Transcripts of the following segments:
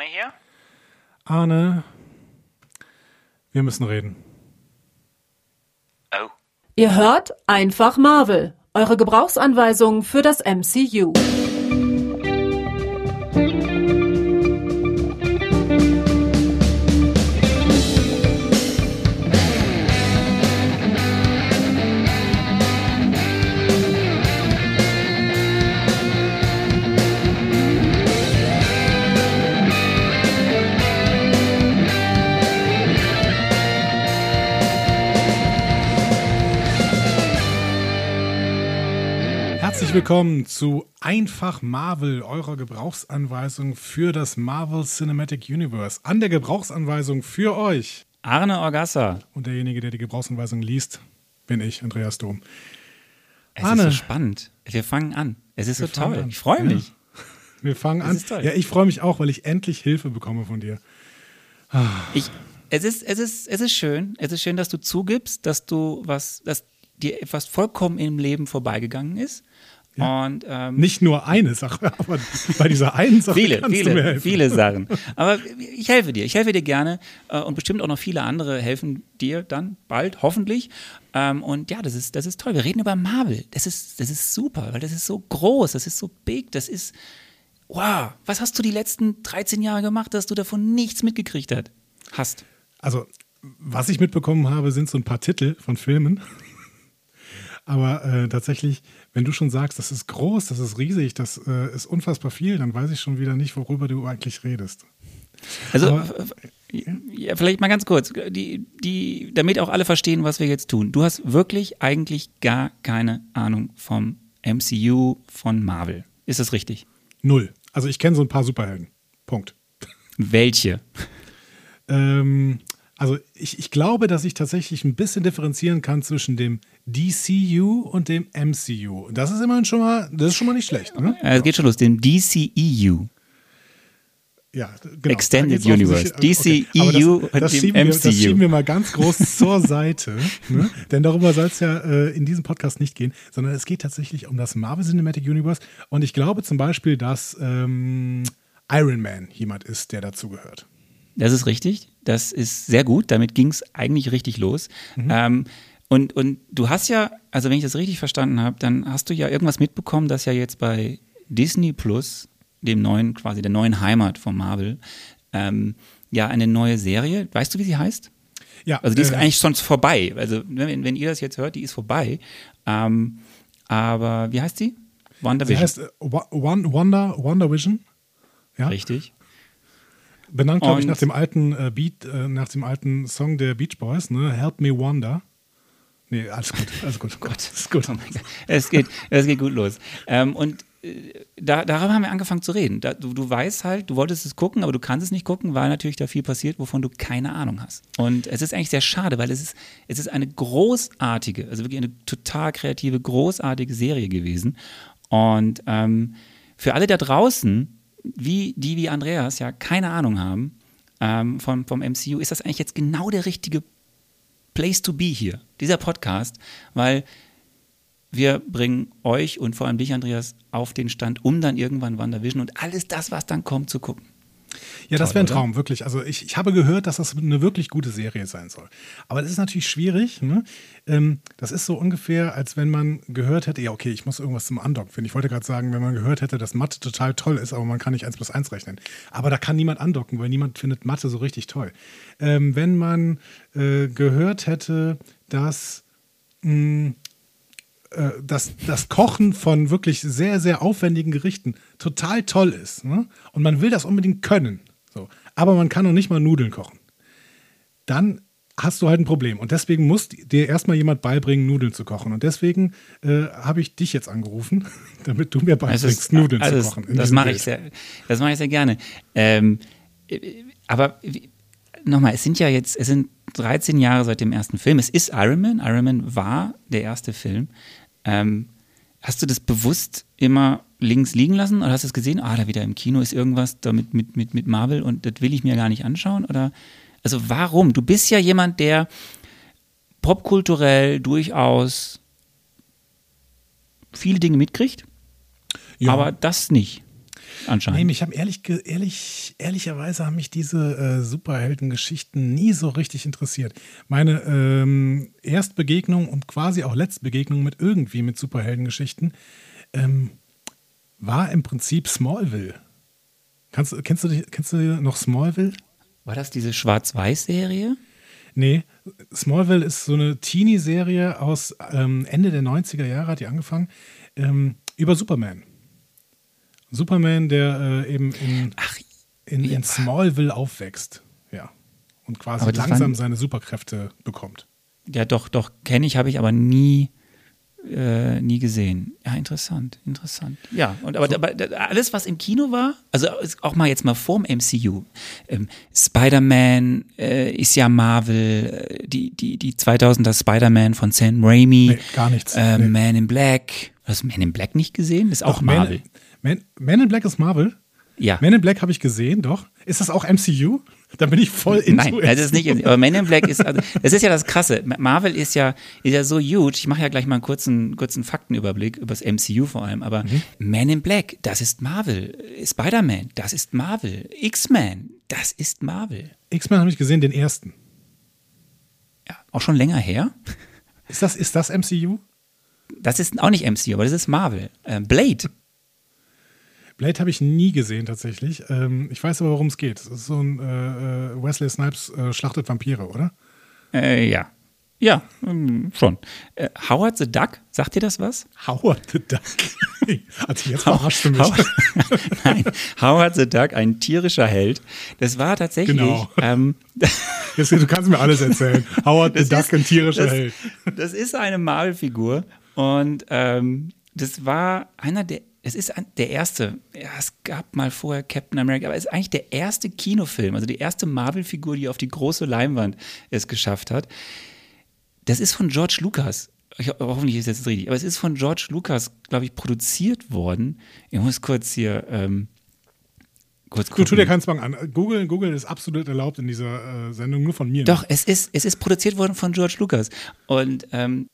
Arne hier. Arne, wir müssen reden. Oh. Ihr hört einfach Marvel, eure Gebrauchsanweisung für das MCU. Willkommen zu Einfach Marvel, eurer Gebrauchsanweisung für das Marvel Cinematic Universe. An der Gebrauchsanweisung für euch. Arne Orgassa. Und derjenige, der die Gebrauchsanweisung liest, bin ich, Andreas Dom. Es Arne. ist so spannend. Wir fangen an. Es ist Wir so toll. an. Ich freue mich. Ja. Wir fangen an. Ja, ich freue mich auch, weil ich endlich Hilfe bekomme von dir. Ich, es, ist, es, ist, es ist schön. Es ist schön, dass du zugibst, dass du was, dass dir etwas vollkommen im Leben vorbeigegangen ist. Und ähm, Nicht nur eine Sache, aber bei dieser einen Sache viele, kannst du mir viele, helfen. viele Sachen. Aber ich helfe dir. Ich helfe dir gerne. äh, Und bestimmt auch noch viele andere helfen dir dann bald, hoffentlich. Ähm, Und ja, das ist, das ist toll. Wir reden über Marvel. Das ist, das ist super, weil das ist so groß, das ist so big, das ist. Wow, was hast du die letzten 13 Jahre gemacht, dass du davon nichts mitgekriegt hast? Also, was ich mitbekommen habe, sind so ein paar Titel von Filmen. Aber äh, tatsächlich, wenn du schon sagst, das ist groß, das ist riesig, das äh, ist unfassbar viel, dann weiß ich schon wieder nicht, worüber du eigentlich redest. Also, Aber- ja, vielleicht mal ganz kurz, die, die, damit auch alle verstehen, was wir jetzt tun. Du hast wirklich eigentlich gar keine Ahnung vom MCU von Marvel. Ist das richtig? Null. Also ich kenne so ein paar Superhelden. Punkt. Welche? Ähm, also ich, ich glaube, dass ich tatsächlich ein bisschen differenzieren kann zwischen dem DCU und dem MCU. Und Das ist immerhin schon mal, das ist schon mal nicht schlecht. Ne? Äh, Es geht schon los, dem DCEU. Ja, genau. Extended Universe. offensichtlich- DCEU das, und das, dem schieben wir, das MCU. schieben wir mal ganz groß zur Seite. Ne? Denn darüber soll es ja äh, in diesem Podcast nicht gehen, sondern es geht tatsächlich um das Marvel Cinematic Universe. Und ich glaube zum Beispiel, dass ähm, Iron Man jemand ist, der dazugehört. Das ist richtig. Das ist sehr gut. Damit ging es eigentlich richtig los. Ähm, und, und du hast ja, also wenn ich das richtig verstanden habe, dann hast du ja irgendwas mitbekommen, dass ja jetzt bei Disney Plus, dem neuen, quasi der neuen Heimat von Marvel, ähm, ja eine neue Serie, weißt du, wie sie heißt? Ja, Also die ist äh, eigentlich schon vorbei. Also ne, wenn, wenn ihr das jetzt hört, die ist vorbei. Ähm, aber wie heißt sie? Sie WandaVision. heißt äh, Wonder, Wonder Vision. Ja, Richtig. benannt, glaube ich, nach dem alten äh, Beat, äh, nach dem alten Song der Beach Boys, ne? Help Me Wonder. Nee, alles gut, alles gut. Gott, ist gut. Oh. Es geht, es geht gut los. Ähm, und äh, da, darüber haben wir angefangen zu reden. Da, du, du weißt halt, du wolltest es gucken, aber du kannst es nicht gucken, weil natürlich da viel passiert, wovon du keine Ahnung hast. Und es ist eigentlich sehr schade, weil es ist, es ist eine großartige, also wirklich eine total kreative, großartige Serie gewesen. Und ähm, für alle da draußen, wie die wie Andreas ja keine Ahnung haben ähm, vom, vom MCU, ist das eigentlich jetzt genau der richtige Place to be hier, dieser Podcast, weil wir bringen euch und vor allem dich, Andreas, auf den Stand, um dann irgendwann WandaVision und alles das, was dann kommt, zu gucken. Ja, das wäre ein oder? Traum, wirklich. Also ich, ich habe gehört, dass das eine wirklich gute Serie sein soll. Aber das ist natürlich schwierig. Ne? Ähm, das ist so ungefähr, als wenn man gehört hätte, ja, okay, ich muss irgendwas zum Andocken finden. Ich wollte gerade sagen, wenn man gehört hätte, dass Mathe total toll ist, aber man kann nicht 1 plus 1 rechnen. Aber da kann niemand andocken, weil niemand findet Mathe so richtig toll. Ähm, wenn man äh, gehört hätte, dass mh, äh, dass das Kochen von wirklich sehr, sehr aufwendigen Gerichten total toll ist. Ne? Und man will das unbedingt können. So. Aber man kann noch nicht mal Nudeln kochen. Dann hast du halt ein Problem. Und deswegen muss dir erstmal jemand beibringen, Nudeln zu kochen. Und deswegen äh, habe ich dich jetzt angerufen, damit du mir beibringst, ist- Nudeln also zu kochen. in Das mache ich sehr, das mache ich sehr gerne. Ähm, äh, aber wie- nochmal, es sind ja jetzt, es sind 13 Jahre seit dem ersten Film. Es ist Iron Man. Iron Man war der erste Film. Ähm, hast du das bewusst immer links liegen lassen oder hast du es gesehen? Ah, da wieder im Kino ist irgendwas da mit, mit, mit, mit Marvel und das will ich mir gar nicht anschauen? Oder also warum? Du bist ja jemand, der popkulturell durchaus viele Dinge mitkriegt, Ja. aber das nicht. Anscheinend. Nee, mich haben ehrlich, ehrlich, ehrlicherweise haben mich diese äh, Superheldengeschichten nie so richtig interessiert. Meine ähm, Erstbegegnung und quasi auch Letztbegegnung mit irgendwie mit Superheldengeschichten ähm, war im Prinzip Smallville. Kannst, du- kennst, du, dich- kennst du noch Smallville? War das diese Schwarz-Weiß-Serie? Nee, Smallville ist so eine Teenie-Serie aus ähm, Ende der 90er Jahre, hat die angefangen, ähm, über Superman. Superman, der äh, eben in, Ach, in, in Smallville aufwächst. Ja. Und quasi langsam waren- seine Superkräfte bekommt. Ja, doch, doch, kenne ich, habe ich aber nie, äh, nie gesehen. Ja, interessant, interessant. Ja, und aber, aber alles, was im Kino war, also auch mal jetzt mal vorm MCU. Ähm, Spider-Man äh, ist ja Marvel, äh, die, die, die 2000er Spider-Man von Sam Raimi. Nee, gar nichts. Äh, Nee. Man in Black. Hast du Man in Black nicht gesehen? Das ist auch Doch, Marvel. Man, Man, Man in Black ist Marvel. ja. Man in Black habe ich gesehen, doch. Ist das auch MCU? Da bin ich voll into Nein, das ist nicht. Aber Man in Black ist, also, das ist ja das Krasse. Marvel ist ja, ist ja so huge. Ich mache ja gleich mal einen kurzen, kurzen Faktenüberblick über das MCU vor allem. Aber Mhm. Man in Black, das ist Marvel. Spider-Man, das ist Marvel. X-Men, das ist Marvel. X-Men habe ich gesehen, den ersten. Ja, auch schon länger her. Ist das, ist das MCU? Das ist auch nicht MCU, aber das ist Marvel. Äh, Blade. Blade habe ich nie gesehen tatsächlich. Ähm, ich weiß aber, worum es geht. Es ist so ein äh, äh, Wesley Snipes äh, schlachtet Vampire, oder? Äh, ja. Ja, ähm, schon. Äh, Howard the Duck, sagt dir das was? Howard the Duck. also jetzt verarschst du mich. Howard, Nein, Howard the Duck, ein tierischer Held. Das war tatsächlich. Genau. Ähm, Jetzt, du kannst mir alles erzählen. Howard the Duck, ist- ein tierischer das, Held. Das ist eine Marvel-Figur und ähm, das war einer der, es ist der erste, ja, es gab mal vorher Captain America, aber es ist eigentlich der erste Kinofilm, also die erste Marvel-Figur, die auf die große Leinwand es geschafft hat. Das ist von George Lucas. Ich, hoffentlich ist das jetzt richtig, aber es ist von George Lucas, glaube ich, produziert worden. Ich muss kurz hier ähm, kurz Du, tu dir gucken. keinen Zwang an. Google, Google ist absolut erlaubt in dieser äh, Sendung, nur von mir. Doch, es ist, es ist produziert worden von George Lucas. Und ähm,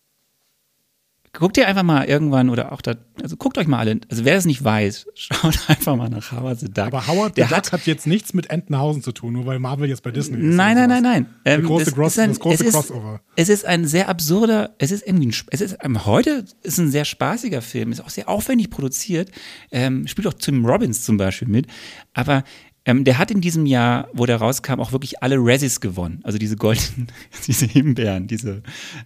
guckt ihr einfach mal irgendwann oder auch da, also guckt euch mal alle, also wer das nicht weiß, schaut einfach mal nach Howard the Duck. Aber Howard the Der Duck hat, hat, jetzt nichts mit Entenhausen zu tun, nur weil Marvel jetzt bei Disney ist. Nein, oder nein, nein, nein. Ähm, große, ist ein- das große es ist, Crossover. Es ist ein sehr absurder, es ist irgendwie ein, es ist, ähm, heute ist ein sehr spaßiger Film, ist auch sehr aufwendig produziert, ähm, spielt auch Tim Robbins zum Beispiel mit, aber ähm, der hat in diesem Jahr, wo der rauskam, auch wirklich alle Razzies gewonnen. Also diese goldenen, diese Himbeeren, diese,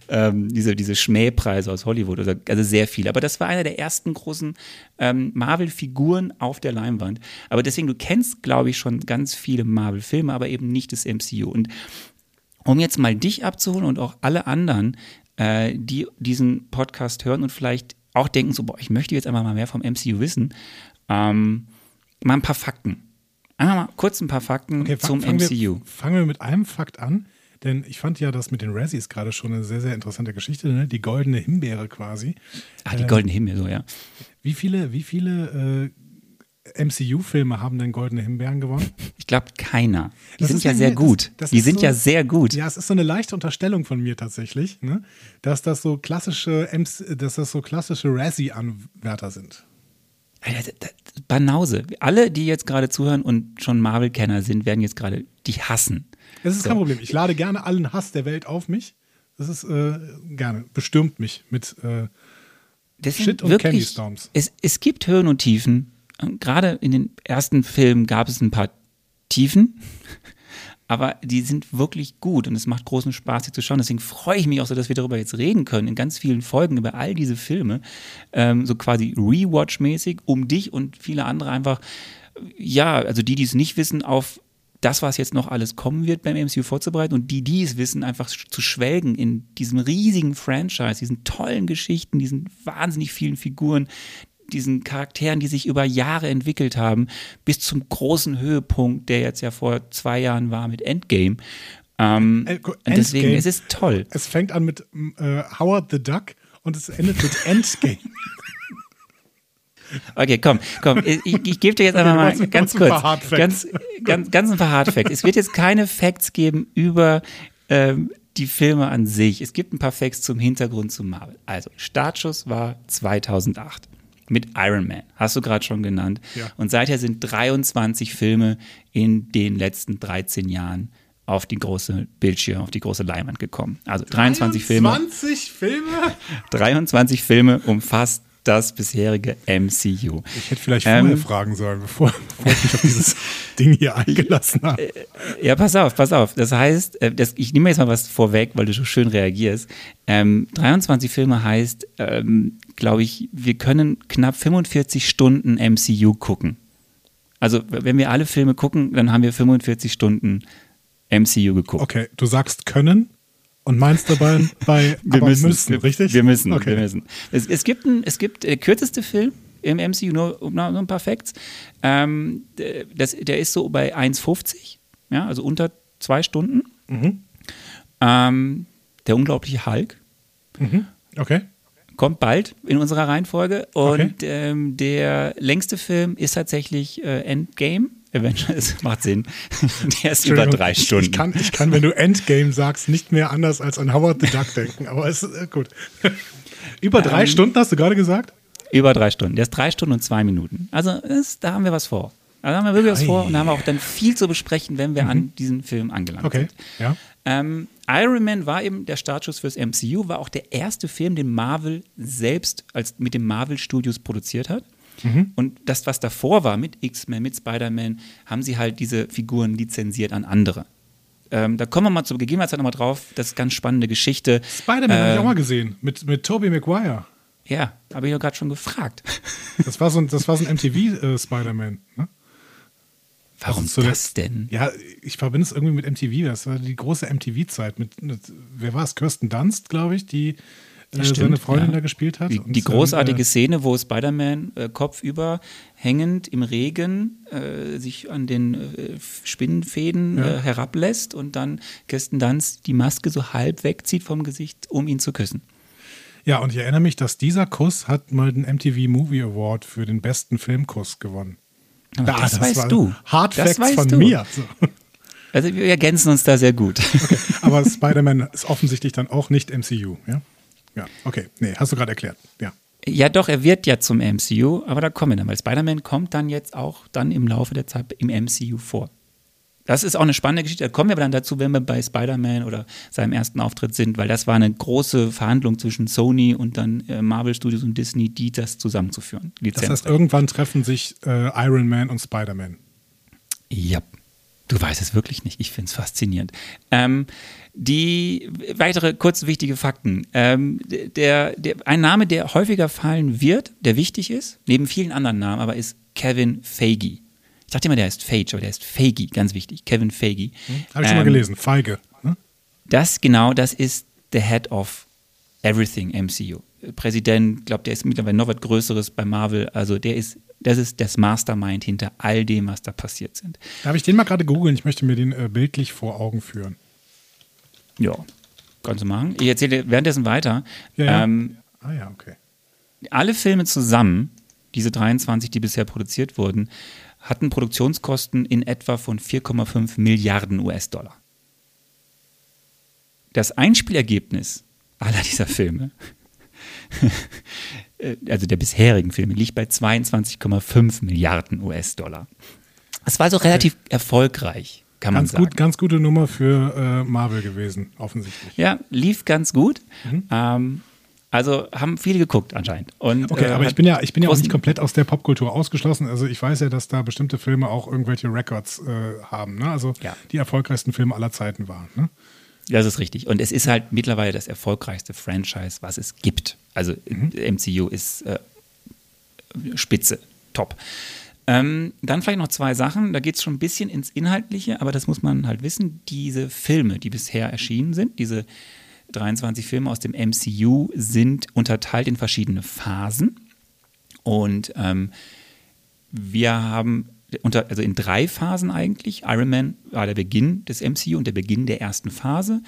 ähm, diese, diese Schmähpreise aus Hollywood, also, also sehr viele. Aber das war einer der ersten großen ähm, Marvel-Figuren auf der Leinwand. Aber deswegen, du kennst, glaube ich, schon ganz viele Marvel-Filme, aber eben nicht das MCU. Und um jetzt mal dich abzuholen und auch alle anderen, äh, die diesen Podcast hören und vielleicht auch denken, so, boah, ich möchte jetzt einfach mal mehr vom MCU wissen, ähm, mal ein paar Fakten. Einfach mal kurz ein paar Fakten Okay, zum fang- fangen MCU. Wir, fangen wir mit einem Fakt an, denn ich fand ja das mit den Razzies gerade schon eine sehr, sehr interessante Geschichte, ne? die goldene Himbeere quasi. Ach, die goldene Himmel, so, ja. Wie viele, wie viele äh, MCU-Filme haben denn goldene Himbeeren gewonnen? Ich glaube, keiner. Die Das sind ja ja sehr mir- das- gut. das die sind so- ja sehr gut. Ja, es ist so eine leichte Unterstellung von mir tatsächlich, ne? dass das so klassische, MC, dass das so klassische Razzie-Anwärter sind. Alter, Banause. Alle, die jetzt gerade zuhören und schon Marvel-Kenner sind, werden jetzt gerade die hassen. Es ist So. kein Problem. Ich lade gerne allen Hass der Welt auf mich. Das ist äh, gerne. Bestürmt mich mit. Äh, Shit und wirklich, Candy Storms. Es, es gibt Höhen und Tiefen. Und Gerade in den ersten Filmen gab es ein paar Tiefen, aber die sind wirklich gut und es macht großen Spaß, sie zu schauen. Deswegen freue ich mich auch so, dass wir darüber jetzt reden können, in ganz vielen Folgen über all diese Filme, ähm, so quasi Rewatch-mäßig, um dich und viele andere einfach, ja, also die, die es nicht wissen, auf das, was jetzt noch alles kommen wird beim MCU vorzubereiten und die, die es wissen, einfach zu schwelgen in diesem riesigen Franchise, diesen tollen Geschichten, diesen wahnsinnig vielen Figuren, diesen Charakteren, die sich über Jahre entwickelt haben, bis zum großen Höhepunkt, der jetzt ja vor zwei Jahren war mit Endgame. Ähm, Äh, gu- und deswegen, Endgame. es ist toll. es fängt an mit äh, Howard the Duck und es endet mit Endgame. Okay, komm, komm, ich, ich gebe dir jetzt einfach mal ganz kurz, ganz, ganz, ganz ein paar Hard Facts. Es wird jetzt keine Facts geben über ähm, die Filme an sich. Es gibt ein paar Facts zum Hintergrund zu Marvel. Also, Startschuss war 2008. mit Iron Man, hast du gerade schon genannt. Ja. Und seither sind 23 Filme in den letzten 13 Jahren auf die große Bildschirm, auf die große Leinwand gekommen. Also 23 Filme. 20 Filme? 23 Filme umfasst das bisherige MCU. Ich hätte vielleicht Ähm, vorher fragen sollen, bevor, bevor ich mich auf dieses Ding hier eingelassen habe. Ja, pass auf, pass auf. Das heißt, äh, das, ich nehme jetzt mal was vorweg, weil du so schön reagierst. Ähm, 23 Filme heißt, ähm, glaube ich, wir können knapp 45 Stunden MCU gucken. Also, wenn wir alle Filme gucken, dann haben wir 45 Stunden MCU geguckt. Okay, du sagst können und meinst dabei bei aber müssen, wir, richtig? Wir müssen, okay. wir müssen. Es, es gibt, ein, es gibt der kürzeste Film im MCU, nur, nur nur ein paar Facts. Ähm, der- das, der ist so bei 1,50, ja, also unter zwei Stunden. Mhm. Ähm, der unglaubliche Hulk Okay. kommt bald in unserer Reihenfolge. Und Okay. ähm, der längste Film ist tatsächlich äh, Endgame. Avengers macht Sinn. der ist über drei Stunden. Ich kann, ich kann, wenn du Endgame sagst, nicht mehr anders als an Howard the Duck denken, aber es ist äh, gut. Über drei Ähm, Stunden hast du gerade gesagt? Über drei Stunden. Der ist drei Stunden und zwei Minuten. Also das, da haben wir was vor. Da haben wir wirklich was vor und da haben wir auch dann viel zu besprechen, wenn wir an diesen Film angelangt Okay, sind. ja. Ähm, Iron Man war eben der Startschuss fürs MCU, war auch der erste Film, den Marvel selbst als mit den Marvel Studios produziert hat. Und das, was davor war mit X-Men, mit Spider-Man, haben sie halt diese Figuren lizenziert an andere. Ähm, da kommen wir mal zur Gegebenheitszeit nochmal drauf. Das ist ganz spannende Geschichte. Spider-Man habe ich Äh, auch mal gesehen, mit, mit Tobey Maguire. Ja, habe ich doch gerade schon gefragt. Das war so ein, das war so ein MTV-Spider-Man. Ne? Warum Also das denn? Ja, ich verbinde es irgendwie mit MTV. Das war die große MTV-Zeit. Mit, mit, wer war es? Kirsten Dunst, glaube ich, die äh, stimmt, seine Freundin ja. da gespielt hat. Die, die dann, großartige äh, Szene, wo Spider-Man äh, kopfüber hängend im Regen äh, sich an den äh, Spinnenfäden Ja. äh, herablässt und dann Kirsten Dunst die Maske so halb wegzieht vom Gesicht, um ihn zu küssen. Ja, und ich erinnere mich, dass dieser Kuss hat mal den MTV Movie Award für den besten Filmkuss gewonnen. Aber Ah, das, weißt du. Hard das Facts von du. mir. So. Also wir ergänzen uns da sehr gut. Aber Spider-Man ist offensichtlich dann auch nicht MCU. Ja, ja okay. Nee, hast du gerade erklärt. Ja. Ja, doch, er wird ja zum MCU, aber da kommen wir dann, weil Spider-Man kommt dann jetzt auch dann im Laufe der Zeit im MCU vor. Das ist auch eine spannende Geschichte. Da kommen wir aber dann dazu, wenn wir bei Spider-Man oder seinem ersten Auftritt sind, weil das war eine große Verhandlung zwischen Sony und dann äh, Marvel Studios und Disney, die das zusammenzuführen. Das Lizenz. heißt, irgendwann treffen sich äh, Iron Man und Spider-Man. Ja, du weißt es wirklich nicht. Ich finde es faszinierend. Ähm, die weitere kurz wichtige Fakten. Ähm, der, der, ein Name, der häufiger fallen wird, der wichtig ist, neben vielen anderen Namen, aber ist Kevin Feige. Ich dachte immer, der heißt Feige, aber der ist Feige, ganz wichtig. Kevin Feige. Habe ich schon mal Ähm, gelesen. Feige. Ne? Das genau, das ist the head of everything MCU. Präsident, glaube der ist mittlerweile noch was Größeres bei Marvel. Also der ist, das ist das Mastermind hinter all dem, was da passiert sind. Darf ich den mal gerade googeln? Ich möchte mir den äh, bildlich vor Augen führen. Ja, kannst du machen. Ich erzähle dir währenddessen weiter. Ja, ja. Ähm, Ah ja, okay. alle Filme zusammen, diese 23, die bisher produziert wurden, hatten Produktionskosten in etwa von 4,5 Milliarden US-Dollar. Das Einspielergebnis aller dieser Filme, also der bisherigen Filme, liegt bei 22,5 Milliarden US-Dollar. Das war also relativ erfolgreich, kann man Ganz, sagen. gut, ganz gute Nummer für äh, Marvel gewesen, offensichtlich. Ja, lief ganz gut. Ähm, also haben viele geguckt anscheinend. Und, Okay, äh, aber ich bin ja, ich bin ja auch nicht komplett aus der Popkultur ausgeschlossen. Also ich weiß ja, dass da bestimmte Filme auch irgendwelche Records äh, haben. Ne? Also Ja. die erfolgreichsten Filme aller Zeiten waren. Ne? Das ist richtig. Und es ist halt mittlerweile das erfolgreichste Franchise, was es gibt. Also MCU ist äh, spitze, top. Ähm, dann vielleicht noch zwei Sachen. Da geht es schon ein bisschen ins Inhaltliche, aber das muss man halt wissen. Diese Filme, die bisher erschienen sind, diese 23 Filme aus dem MCU, sind unterteilt in verschiedene Phasen. Und ähm, wir haben unter, also in drei Phasen eigentlich. Iron Man war der Beginn des MCU und der Beginn der ersten Phase.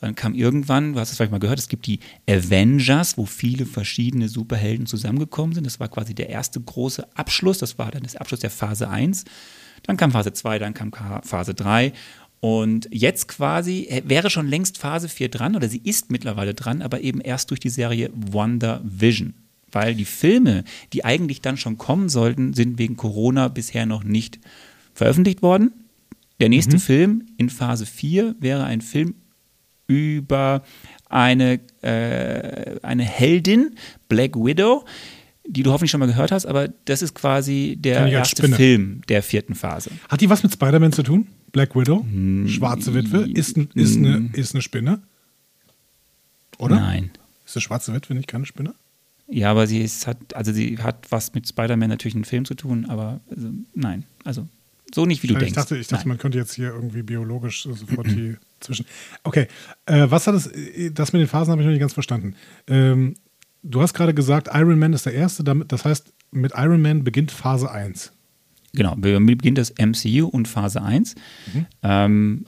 Dann kam irgendwann, du hast es vielleicht mal gehört, es gibt die Avengers, wo viele verschiedene Superhelden zusammengekommen sind. Das war quasi der erste große Abschluss. Das war dann der Abschluss der Phase 1. Dann kam Phase 2, dann kam Ka- Phase 3. Und jetzt quasi äh, wäre schon längst Phase 4 dran, oder sie ist mittlerweile dran, aber eben erst durch die Serie Wonder Vision. Weil die Filme, die eigentlich dann schon kommen sollten, sind wegen Corona bisher noch nicht veröffentlicht worden. Der nächste Film in Phase 4 wäre ein Film über eine, äh, eine Heldin, Black Widow, die du hoffentlich schon mal gehört hast, aber das ist quasi der erste Spinne. Film der vierten Phase. Hat die was mit Spider-Man zu tun? Black Widow? Hm, Schwarze Witwe? Ist, ist, eine, ist eine Spinne? Oder? Nein. Ist eine schwarze Witwe nicht keine Spinne? Ja, aber sie ist, hat, also sie hat was mit Spider-Man natürlich einen Film zu tun, aber also, nein, also so nicht, wie du ich denkst. dachte, ich dachte Nein. man könnte jetzt hier irgendwie biologisch so sofort die zwischen. Okay, äh, was hat es, äh, das mit den Phasen habe ich noch nicht ganz verstanden. Ähm, du hast gerade gesagt, Iron Man ist der erste, damit, das heißt, mit Iron Man beginnt Phase 1. Genau, beginnt das MCU und Phase 1. Ähm,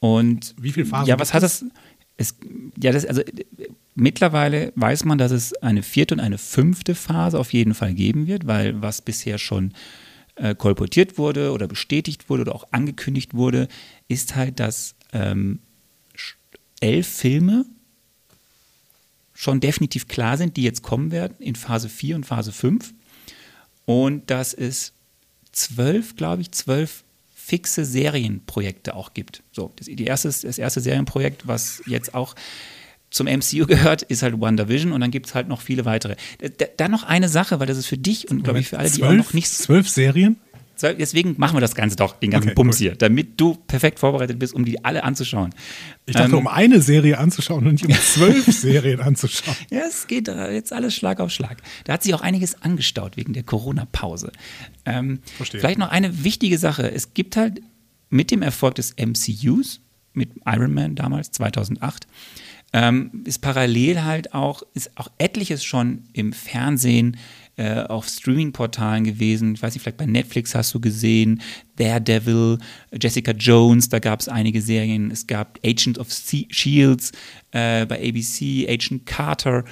und Wie viele Phasen Ja, was hat es? das? Es, ja, das, also mittlerweile weiß man, dass es eine vierte und eine fünfte Phase auf jeden Fall geben wird, weil was bisher schon äh, kolportiert wurde oder bestätigt wurde oder auch angekündigt wurde, ist halt, dass ähm, elf Filme schon definitiv klar sind, die jetzt kommen werden in Phase 4 und Phase 5. Und dass es zwölf, glaube ich, zwölf fixe Serienprojekte auch gibt. So, das, die erste, das erste Serienprojekt, was jetzt auch zum MCU gehört, ist halt WandaVision und dann gibt es halt noch viele weitere. Da, da noch eine Sache, weil das ist für dich und glaube ich für alle, die auch zwölf, noch nicht zwölf Serien? Deswegen machen wir das Ganze doch, den ganzen Okay, Bums gut. hier, damit du perfekt vorbereitet bist, um die alle anzuschauen. Ich dachte, Ähm, um eine Serie anzuschauen und nicht um zwölf Serien anzuschauen. Ja, es geht jetzt alles Schlag auf Schlag. Da hat sich auch einiges angestaut wegen der Corona-Pause. Ähm, Verstehe. vielleicht noch eine wichtige Sache. Es gibt halt mit dem Erfolg des MCUs, mit Iron Man damals, 2008, ähm, ist parallel halt auch, ist auch etliches schon im Fernsehen, äh, auf Streaming-Portalen gewesen. Ich weiß nicht, vielleicht bei Netflix hast du gesehen, Daredevil, Jessica Jones, da gab es einige Serien. Es gab Agent of Se- Shields äh, bei ABC, Agent Carter.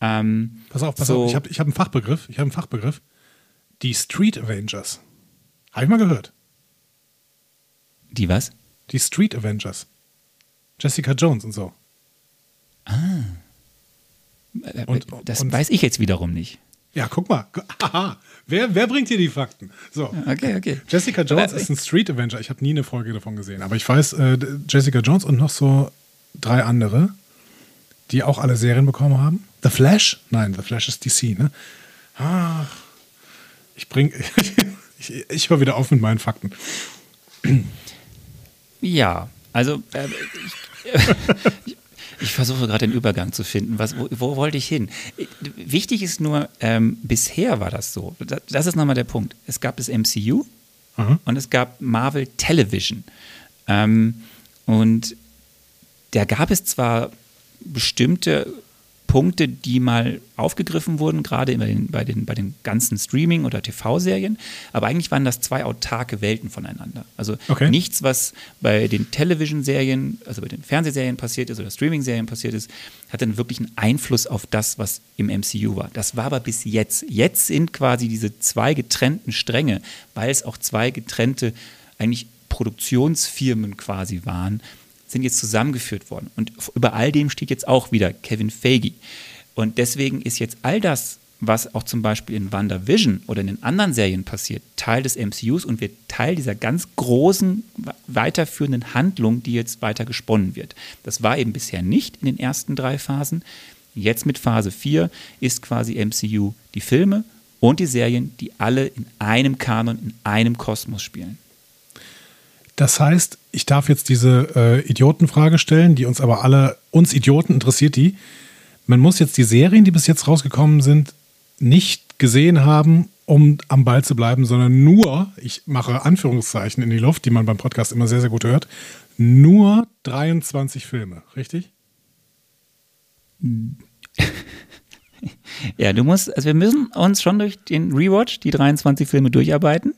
Ähm, Pass auf, pass so, auf, ich habe ich hab einen Fachbegriff. Ich habe einen Fachbegriff. Die Street Avengers. Habe ich mal gehört. Die was? Die Street Avengers. Jessica Jones und so. Äh, Und- das und- weiß ich jetzt wiederum nicht. Ja, guck mal. Aha. Wer, wer bringt hier die Fakten? So. Okay, okay. Jessica Jones ist ein Street Avenger. Ich habe nie eine Folge davon gesehen. Aber ich weiß, äh, Jessica Jones und noch so drei andere, die auch alle Serien bekommen haben. The Flash? Nein, The Flash ist DC, ne? Ach, ich bring. ich, ich höre wieder auf mit meinen Fakten. Ja, also äh, ich, ich versuche gerade den Übergang zu finden. Was, wo, wo wollte ich hin? Wichtig ist nur, ähm, bisher war das so. Das, ist nochmal der Punkt. Es gab das MCU Aha. und es gab Marvel Television. Ähm, und da gab es zwar bestimmte Punkte, die mal aufgegriffen wurden, gerade bei den, bei den, bei den ganzen Streaming- oder TV-Serien, aber eigentlich waren das zwei autarke Welten voneinander. Also Okay. nichts, was bei den Television-Serien, also bei den Fernsehserien passiert ist oder Streaming-Serien passiert ist, hat dann wirklich einen Einfluss auf das, was im MCU war. Das war aber bis jetzt. Jetzt sind quasi diese zwei getrennten Stränge, weil es auch zwei getrennte eigentlich Produktionsfirmen quasi waren, sind jetzt zusammengeführt worden. Und über all dem steht jetzt auch wieder Kevin Feige. Und deswegen ist jetzt all das, was auch zum Beispiel in WandaVision oder in den anderen Serien passiert, Teil des MCUs und wird Teil dieser ganz großen, weiterführenden Handlung, die jetzt weiter gesponnen wird. Das war eben bisher nicht in den ersten drei Phasen. Jetzt mit Phase 4 ist quasi MCU die Filme und die Serien, die alle in einem Kanon, in einem Kosmos spielen. Das heißt, ich darf jetzt diese äh, Idiotenfrage stellen, die uns aber alle, uns Idioten interessiert die. Man muss jetzt die Serien, die bis jetzt rausgekommen sind, nicht gesehen haben, um am Ball zu bleiben, sondern nur, ich mache Anführungszeichen in die Luft, die man beim Podcast immer sehr, sehr gut hört, nur 23 Filme, richtig? Ja, du musst, also wir müssen uns schon durch den Rewatch, die 23 Filme durcharbeiten.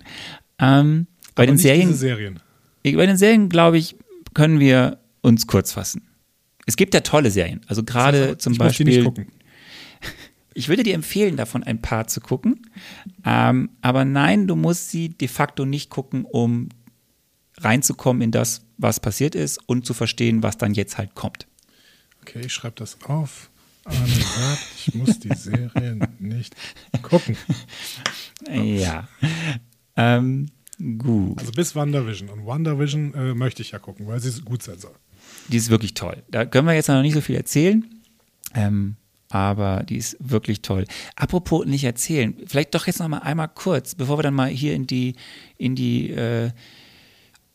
Ähm, bei Aber den Serien, Serien. Bei den Serien, glaube ich, können wir uns kurz fassen. Es gibt ja tolle Serien. Also gerade zum ich muss die nicht Beispiel. gucken. Ich würde dir empfehlen, davon ein paar zu gucken. Ähm, aber nein, du musst sie de facto nicht gucken, um reinzukommen in das, was passiert ist und zu verstehen, was dann jetzt halt kommt. Okay, ich schreibe das auf. Arne sagt, ich muss die Serie nicht gucken. Ja. Ähm, gut. Also bis WandaVision. Und WandaVision äh, möchte ich ja gucken, weil sie gut sein soll. Die ist wirklich toll. Da können wir jetzt noch nicht so viel erzählen. Ähm, aber die ist wirklich toll. Apropos nicht erzählen, vielleicht doch jetzt noch mal einmal kurz, bevor wir dann mal hier in die, in die, äh,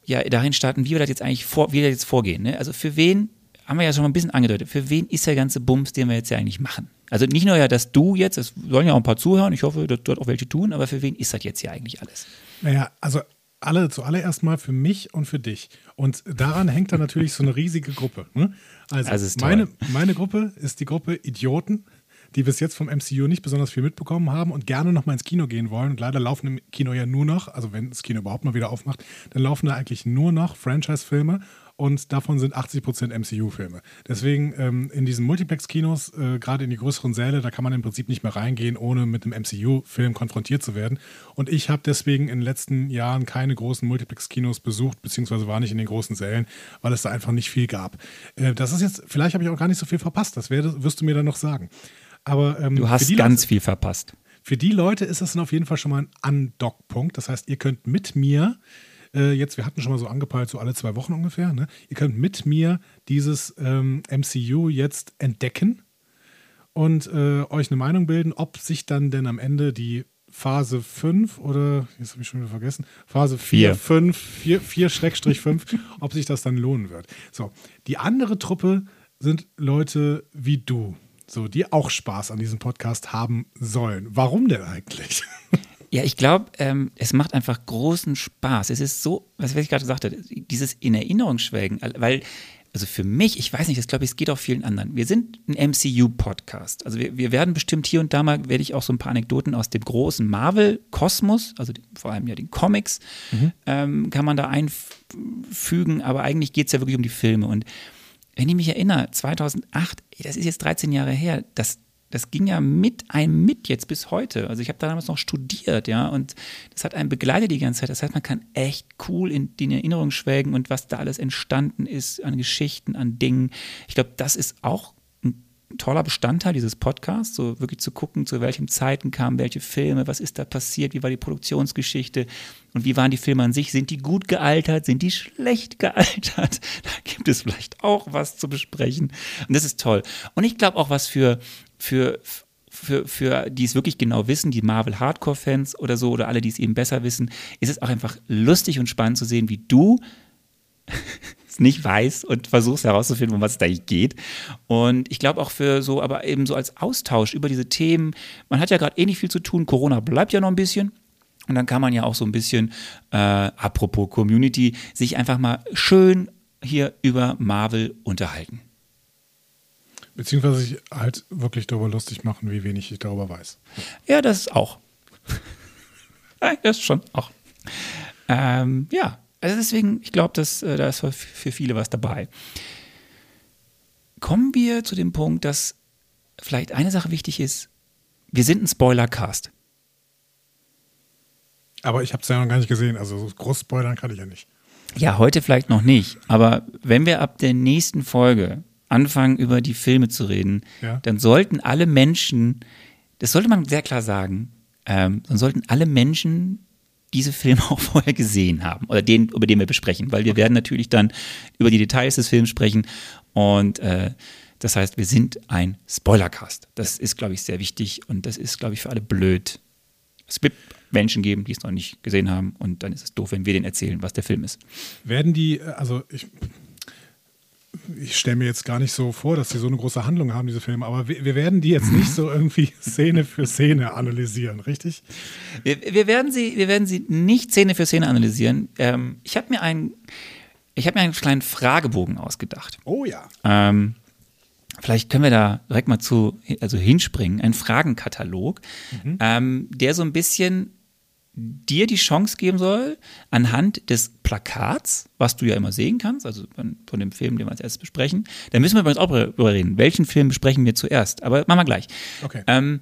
ja, dahin starten, wie wir das jetzt eigentlich vor, wie wir jetzt vorgehen. Ne? Also für wen, haben wir ja schon mal ein bisschen angedeutet, für wen ist der ganze Bums, den wir jetzt ja eigentlich machen? Also nicht nur ja, dass du jetzt, es sollen ja auch ein paar zuhören, ich hoffe, dass dort auch welche tun, aber für wen ist das jetzt hier eigentlich alles? Naja, also alle zuallererst mal für mich und für dich. Und daran hängt dann natürlich so eine riesige Gruppe. Ne? Also meine, meine Gruppe ist die Gruppe Idioten, die bis jetzt vom MCU nicht besonders viel mitbekommen haben und gerne noch mal ins Kino gehen wollen. Und leider laufen im Kino ja nur noch, also wenn das Kino überhaupt mal wieder aufmacht, dann laufen da eigentlich nur noch Franchise-Filme und davon sind 80% MCU-Filme. Deswegen ähm, in diesen Multiplex-Kinos, äh, gerade in die größeren Säle, da kann man im Prinzip nicht mehr reingehen, ohne mit einem MCU-Film konfrontiert zu werden. Und ich habe deswegen in den letzten Jahren keine großen Multiplex-Kinos besucht, beziehungsweise war nicht in den großen Sälen, weil es da einfach nicht viel gab. Äh, das ist jetzt, vielleicht habe ich auch gar nicht so viel verpasst, das werde, wirst du mir dann noch sagen. Aber ähm, Du hast ganz Leute, viel verpasst. für die Leute ist das dann auf jeden Fall schon mal ein Undock-Punkt. Das heißt, ihr könnt mit mir, äh, jetzt, wir hatten schon mal so angepeilt, so alle zwei Wochen ungefähr, ne? ihr könnt mit mir dieses ähm, MCU jetzt entdecken und äh, euch eine Meinung bilden, ob sich dann denn am Ende die Phase 5 oder, jetzt habe ich schon wieder vergessen, Phase 4, Vier. 5, 4, 4 Schrägstrich 5, ob sich das dann lohnen wird. So, die andere Truppe sind Leute wie du, so, die auch Spaß an diesem Podcast haben sollen. Warum denn eigentlich? Ja, ich glaube, ähm, es macht einfach großen Spaß. Es ist so, was ich gerade gesagt habe, dieses in Erinnerung schwelgen, weil, also für mich, ich weiß nicht, das glaube ich, es geht auch vielen anderen. Wir sind ein MCU-Podcast. Also wir, wir werden bestimmt hier und da mal, werde ich auch so ein paar Anekdoten aus dem großen Marvel-Kosmos, also vor allem ja den Comics, ähm, kann man da einfügen, aber eigentlich geht es ja wirklich um die Filme. Und wenn ich mich erinnere, 2008, ey, das ist jetzt 13 Jahre her, das, das ging ja mit einem mit jetzt bis heute. Also ich habe da damals noch studiert, ja, und das hat einen begleitet die ganze Zeit. Das heißt, man kann echt cool in die Erinnerung schwelgen und was da alles entstanden ist an Geschichten, an Dingen. Ich glaube, das ist auch ein toller Bestandteil dieses Podcasts, so wirklich zu gucken, zu welchen Zeiten kamen welche Filme, was ist da passiert, wie war die Produktionsgeschichte und wie waren die Filme an sich, sind die gut gealtert, sind die schlecht gealtert, da gibt es vielleicht auch was zu besprechen und das ist toll. Und ich glaube auch was für, für, für, für die es wirklich genau wissen, die Marvel Hardcore-Fans oder so oder alle, die es eben besser wissen, ist es auch einfach lustig und spannend zu sehen, wie du es nicht weißt und versuchst herauszufinden, um was es da eigentlich geht. Und ich glaube auch für so, aber eben so als Austausch über diese Themen, man hat ja gerade eh nicht viel zu tun, Corona bleibt ja noch ein bisschen. Und dann kann man ja auch so ein bisschen, äh, apropos Community, sich einfach mal schön hier über Marvel unterhalten. Beziehungsweise sich halt wirklich darüber lustig machen, wie wenig ich darüber weiß. Ja, das auch. ja, das schon auch. Ähm, ja, also deswegen, ich glaube, dass äh, da ist für, für viele was dabei. Kommen wir zu dem Punkt, dass vielleicht eine Sache wichtig ist. Wir sind ein Spoiler-Cast. Aber ich habe es ja noch gar nicht gesehen, also so groß spoilern kann ich ja nicht. Ja, heute vielleicht noch nicht, aber wenn wir ab der nächsten Folge anfangen, über die Filme zu reden, Ja. dann sollten alle Menschen, das sollte man sehr klar sagen, ähm, dann sollten alle Menschen diese Filme auch vorher gesehen haben oder den, über den wir besprechen, weil wir werden natürlich dann über die Details des Films sprechen und äh, das heißt, wir sind ein Spoilercast. Das ist, glaube ich, sehr wichtig und das ist, glaube ich, für alle blöd. Es wird Menschen geben, die es noch nicht gesehen haben und dann ist es doof, wenn wir denen erzählen, was der Film ist. Werden die, äh, also ich, ich stelle mir jetzt gar nicht so vor, dass die so eine große Handlung haben, diese Filme, aber wir, wir werden die jetzt nicht so irgendwie Szene für Szene analysieren, richtig? Wir, wir, werden sie, wir werden sie nicht Szene für Szene analysieren. Ähm, ich habe mir, einen- ich mir einen kleinen Fragebogen ausgedacht. Oh ja. Ähm, vielleicht können wir da direkt mal zu, also hinspringen, ein Fragenkatalog, ähm, der so ein bisschen dir die Chance geben soll, anhand des Plakats, was du ja immer sehen kannst, also von, dem Film, den wir als erstes besprechen, da müssen wir übrigens auch drüber reden. Welchen Film besprechen wir zuerst? Aber machen wir gleich. Okay. Ähm,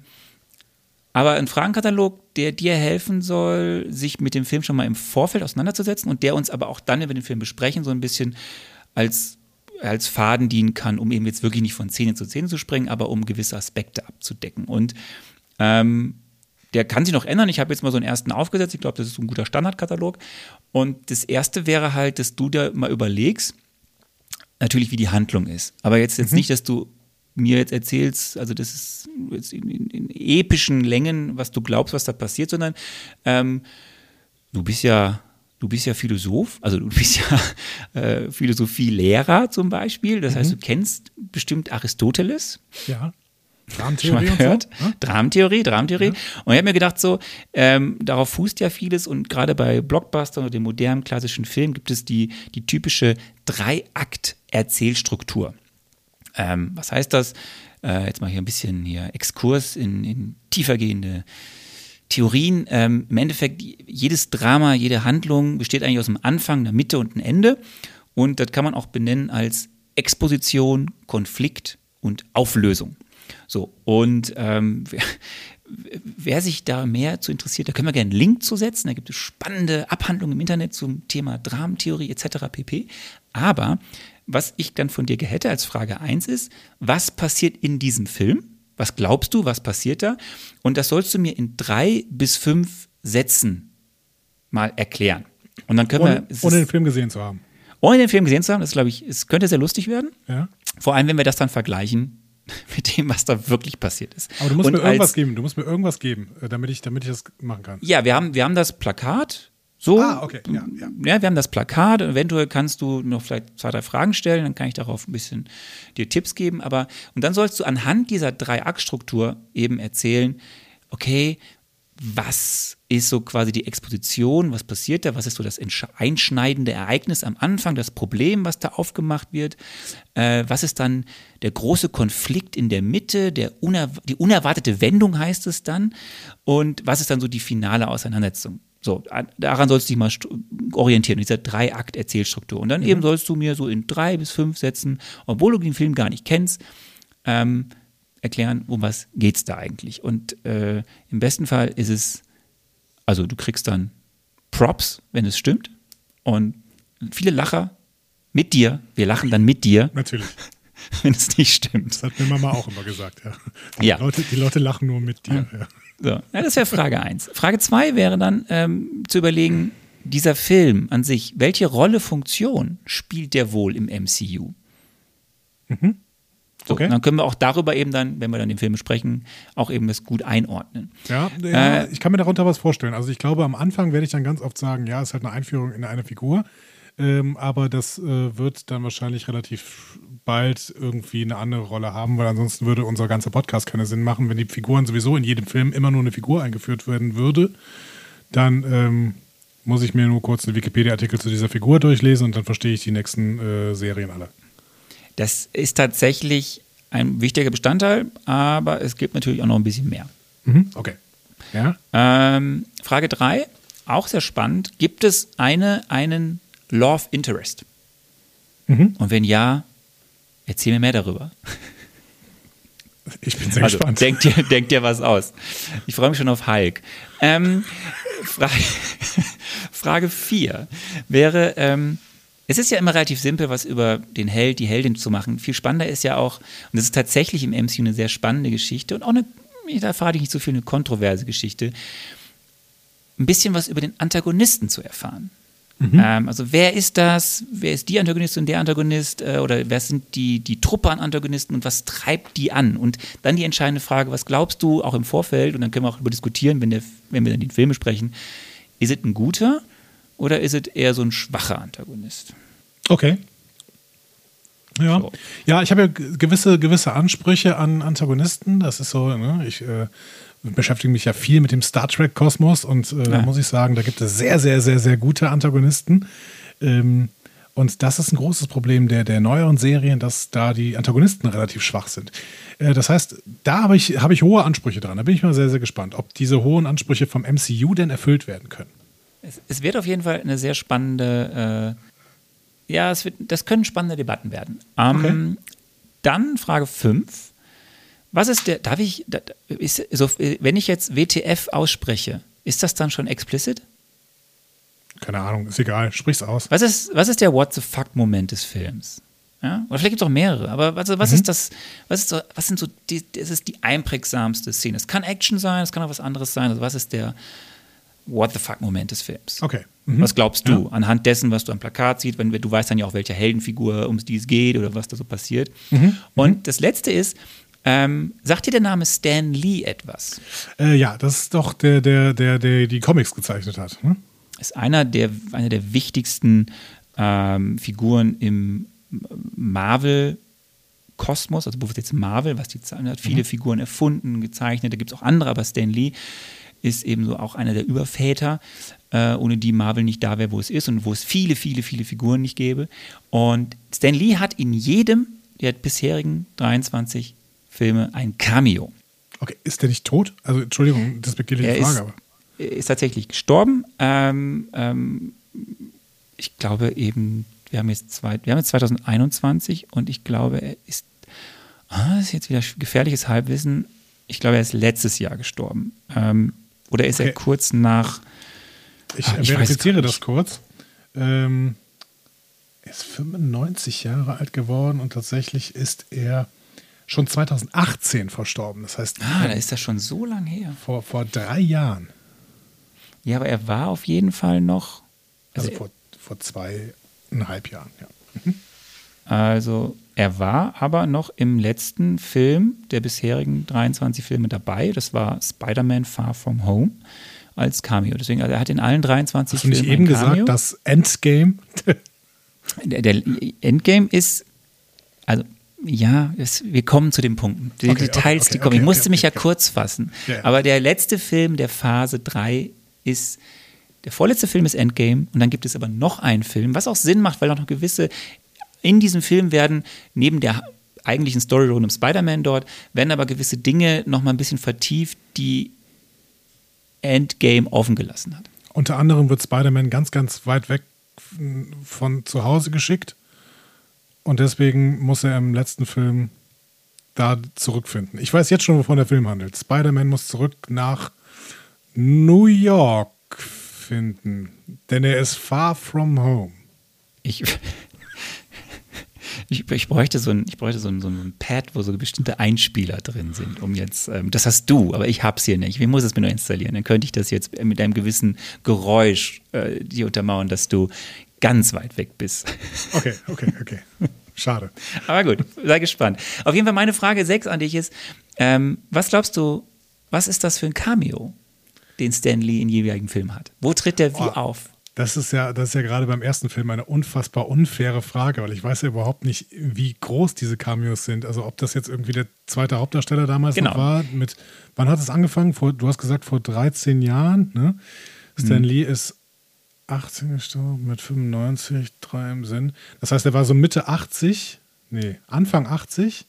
aber ein Fragenkatalog, der dir helfen soll, sich mit dem Film schon mal im Vorfeld auseinanderzusetzen und der uns aber auch dann, wenn wir den Film besprechen, so ein bisschen als als Faden dienen kann, um eben jetzt wirklich nicht von Szene zu Szene zu springen, aber um gewisse Aspekte abzudecken. Und ähm, der kann sich noch ändern. Ich habe jetzt mal so einen ersten aufgesetzt. Ich glaube, das ist so ein guter Standardkatalog. Und das erste wäre halt, dass du dir mal überlegst, natürlich, wie die Handlung ist. Aber jetzt, jetzt mhm. nicht, dass du mir jetzt erzählst, also das ist jetzt in, in, in, epischen Längen, was du glaubst, was da passiert, sondern ähm, du bist ja du bist ja Philosoph, also du bist ja äh, Philosophielehrer zum Beispiel. Das mhm. heißt, du kennst bestimmt Aristoteles. Ja. Dramentheorie Schon mal gehört? So, ne? Dramentheorie, Dramentheorie. Ja. Und ich habe mir gedacht, so, ähm, darauf fußt ja vieles und gerade bei Blockbustern oder dem modernen klassischen Film gibt es die, die typische Dreiakt-Erzählstruktur. Ähm, was heißt das? Äh, jetzt mal hier ein bisschen hier Exkurs in, in tiefergehende Theorien. Ähm, Im Endeffekt, jedes Drama, jede Handlung besteht eigentlich aus einem Anfang, einer Mitte und einem Ende. Und das kann man auch benennen als Exposition, Konflikt und Auflösung. So, und ähm, wer, wer, sich da mehr zu interessiert, da können wir gerne einen Link zu setzen. Da gibt es spannende Abhandlungen im Internet zum Thema Dramentheorie etc. pp. Aber was ich dann von dir hätte als Frage 1 ist, was passiert in diesem Film? Was glaubst du, was passiert da? Und das sollst du mir in drei bis fünf Sätzen mal erklären. Und dann können ohne, wir. Ohne den Film gesehen zu haben. Ohne den Film gesehen zu haben, das glaube ich, es könnte sehr lustig werden. Ja. Vor allem, wenn wir das dann vergleichen mit dem, was da wirklich passiert ist. Aber du musst Und mir irgendwas geben, du musst mir irgendwas geben, äh, damit ich, damit ich das machen kann. Ja, wir haben, wir haben das Plakat so, ah, okay. ja, ja. ja, wir haben das Plakat. Eventuell kannst du noch vielleicht zwei, drei Fragen stellen, dann kann ich darauf ein bisschen dir Tipps geben. Aber und dann sollst du anhand dieser Drei-Akt-Struktur eben erzählen, okay, was ist so quasi die Exposition, was passiert da, was ist so das einschneidende Ereignis am Anfang, das Problem, was da aufgemacht wird, äh, was ist dann der große Konflikt in der Mitte, der uner die unerwartete Wendung heißt es dann und was ist dann so die finale Auseinandersetzung. So, daran sollst du dich mal orientieren, in dieser Drei-Akt-Erzählstruktur. Und dann mhm. eben sollst du mir so in drei bis fünf Sätzen, obwohl du den Film gar nicht kennst, ähm, erklären, um was geht es da eigentlich. Und äh, im besten Fall ist es, also du kriegst dann Props, wenn es stimmt. Und viele Lacher mit dir. Wir lachen dann mit dir. Natürlich. Wenn es nicht stimmt. Das hat mir Mama auch immer gesagt, ja. Die, ja. Leute, die Leute lachen nur mit dir. Ja. Ja. So, ja, das wäre Frage 1. Frage 2 wäre dann ähm, zu überlegen, dieser Film an sich, welche Rolle, Funktion spielt der wohl im MCU? Mhm. So, okay. Dann können wir auch darüber eben dann, wenn wir dann den Film besprechen, auch eben das gut einordnen. Ja, ja äh, ich kann mir darunter was vorstellen. Also ich glaube, am Anfang werde ich dann ganz oft sagen, ja, es ist halt eine Einführung in eine Figur. Ähm, aber das äh, wird dann wahrscheinlich relativ bald irgendwie eine andere Rolle haben, weil ansonsten würde unser ganzer Podcast keinen Sinn machen. Wenn die Figuren sowieso in jedem Film immer nur eine Figur eingeführt werden würde, dann ähm, muss ich mir nur kurz einen Wikipedia-Artikel zu dieser Figur durchlesen und dann verstehe ich die nächsten äh, Serien alle. Das ist tatsächlich ein wichtiger Bestandteil, aber es gibt natürlich auch noch ein bisschen mehr. Mhm, okay. Ja. Ähm, Frage 3, auch sehr spannend. Gibt es eine, einen Love Interest? Mhm. Und wenn ja, erzähl mir mehr darüber. Ich bin sehr also, gespannt. Denk dir, denk dir was aus. Ich freue mich schon auf Hulk. Ähm, Frage, Frage 4 wäre, ähm, es ist ja immer relativ simpel, was über den Held, die Heldin zu machen. Viel spannender ist ja auch, und das ist tatsächlich im MCU eine sehr spannende Geschichte und auch eine, da verrate ich nicht so viel, eine kontroverse Geschichte, ein bisschen was über den Antagonisten zu erfahren. Mhm. Ähm, also wer ist das? Wer ist die Antagonistin der Antagonist? Äh, oder wer sind die, die Truppe an Antagonisten und was treibt die an? Und dann die entscheidende Frage, was glaubst du auch im Vorfeld? Und dann können wir auch darüber diskutieren, wenn, der, wenn wir dann die Filme sprechen. Ist es ein guter oder ist es eher so ein schwacher Antagonist? Okay. Ja, so. ja ich habe ja gewisse, gewisse Ansprüche an Antagonisten. Das ist so, ne? ich äh, beschäftige mich ja viel mit dem Star Trek-Kosmos und äh, ja. da muss ich sagen, da gibt es sehr, sehr, sehr, sehr gute Antagonisten. Ähm, und das ist ein großes Problem der, der neueren Serien, dass da die Antagonisten relativ schwach sind. Äh, das heißt, da habe ich, hab ich hohe Ansprüche dran. Da bin ich mal sehr, sehr gespannt, ob diese hohen Ansprüche vom MCU denn erfüllt werden können. Es, es wird auf jeden Fall eine sehr spannende, äh, ja, es wird, das können spannende Debatten werden. Ähm, okay. Dann Frage 5. Was ist der, darf ich, ist, so, wenn ich jetzt WTF ausspreche, ist das dann schon explicit? Keine Ahnung, ist egal, sprich's aus. Was ist, was ist der What the fuck-Moment des Films? Ja? Oder vielleicht gibt es auch mehrere. Aber was, was ist das, was, ist so, was sind so die, das ist die einprägsamste Szene? Es kann Action sein, es kann auch was anderes sein. Also was ist der What the fuck-Moment des Films? Okay. Mhm. Was glaubst du anhand dessen, was du am Plakat siehst, wenn du weißt dann ja auch, welche Heldenfigur, um die es geht oder was da so passiert. Und das letzte ist, ähm, sagt dir der Name Stan Lee etwas? Äh, ja, das ist doch der, der, der, der die Comics gezeichnet hat. Hm? Ist einer der, einer der wichtigsten ähm, Figuren im Marvel-Kosmos, also bewusst jetzt Marvel, was die Zahlen hat, viele Figuren erfunden, gezeichnet, da gibt es auch andere, aber Stan Lee ist eben so auch einer der Überväter, äh, ohne die Marvel nicht da wäre, wo es ist und wo es viele, viele, viele Figuren nicht gäbe. Und Stan Lee hat in jedem der bisherigen 23 Filme ein Cameo. Okay, ist der nicht tot? Also, Entschuldigung, das Er Frage, ist, aber. ist tatsächlich gestorben. Ähm, ähm, ich glaube eben, wir haben jetzt, zwei, wir haben jetzt 2021 und ich glaube, er ist, ah, das ist jetzt wieder gefährliches Halbwissen. Ich glaube, er ist letztes Jahr gestorben. Ähm, oder ist Okay. er kurz nach, Ich Ah, ich verifiziere das kurz. Ähm, er ist 95 Jahre alt geworden und tatsächlich ist er schon 2018 verstorben. Das heißt, ah, da ist das schon so lang her. vor, vor drei Jahren. Ja, aber er war auf jeden Fall noch, Also, also, vor, vor zweieinhalb Jahren, ja. also er war aber noch im letzten Film der bisherigen 23 Filme dabei. Das war Spider-Man Far From Home als Cameo. Deswegen, also er hat in allen 23 Hast du nicht Filmen eben gesagt, das Endgame? Der, der Endgame ist, also ja, es, wir kommen zu den Punkten. Die Okay, Details, okay, die kommen. ich musste mich ja kurz fassen. Ja, ja. Aber der letzte Film der Phase 3 ist, der vorletzte Film ist Endgame und dann gibt es aber noch einen Film, was auch Sinn macht, weil auch noch gewisse, in diesem Film werden neben der eigentlichen Story rund um Spider-Man dort, werden aber gewisse Dinge noch mal ein bisschen vertieft, die Endgame offen gelassen hat. Unter anderem wird Spider-Man ganz, ganz weit weg von zu Hause geschickt. Und deswegen muss er im letzten Film da zurückfinden. Ich weiß jetzt schon, wovon der Film handelt. Spider-Man muss zurück nach New York finden. Denn er ist far from home. Ich, ich, ich bräuchte so ein, ich bräuchte so ein, so ein Pad, wo so bestimmte Einspieler drin sind, um jetzt, ähm, das hast du, aber ich hab's hier nicht. Wie muss es mir nur installieren? Dann könnte ich das jetzt mit einem gewissen Geräusch äh, die untermauern, dass du ganz weit weg bist. Okay, okay, okay. Schade. Aber gut, sei gespannt. Auf jeden Fall meine Frage 6 an dich ist, ähm, was glaubst du, was ist das für ein Cameo, den Stan Lee in jeweiligen Film hat? Wo tritt der wie Oh. auf? Das ist ja, das ist ja gerade beim ersten Film eine unfassbar unfaire Frage, weil ich weiß ja überhaupt nicht, wie groß diese Cameos sind. Also ob das jetzt irgendwie der zweite Hauptdarsteller damals Genau. noch war. Mit, wann hat es angefangen? Vor, du hast gesagt vor 13 Jahren. Ne? Stan Lee ist 18 gestorben mit 95, drei im Sinn. Das heißt, er war so Mitte 80, nee, Anfang 80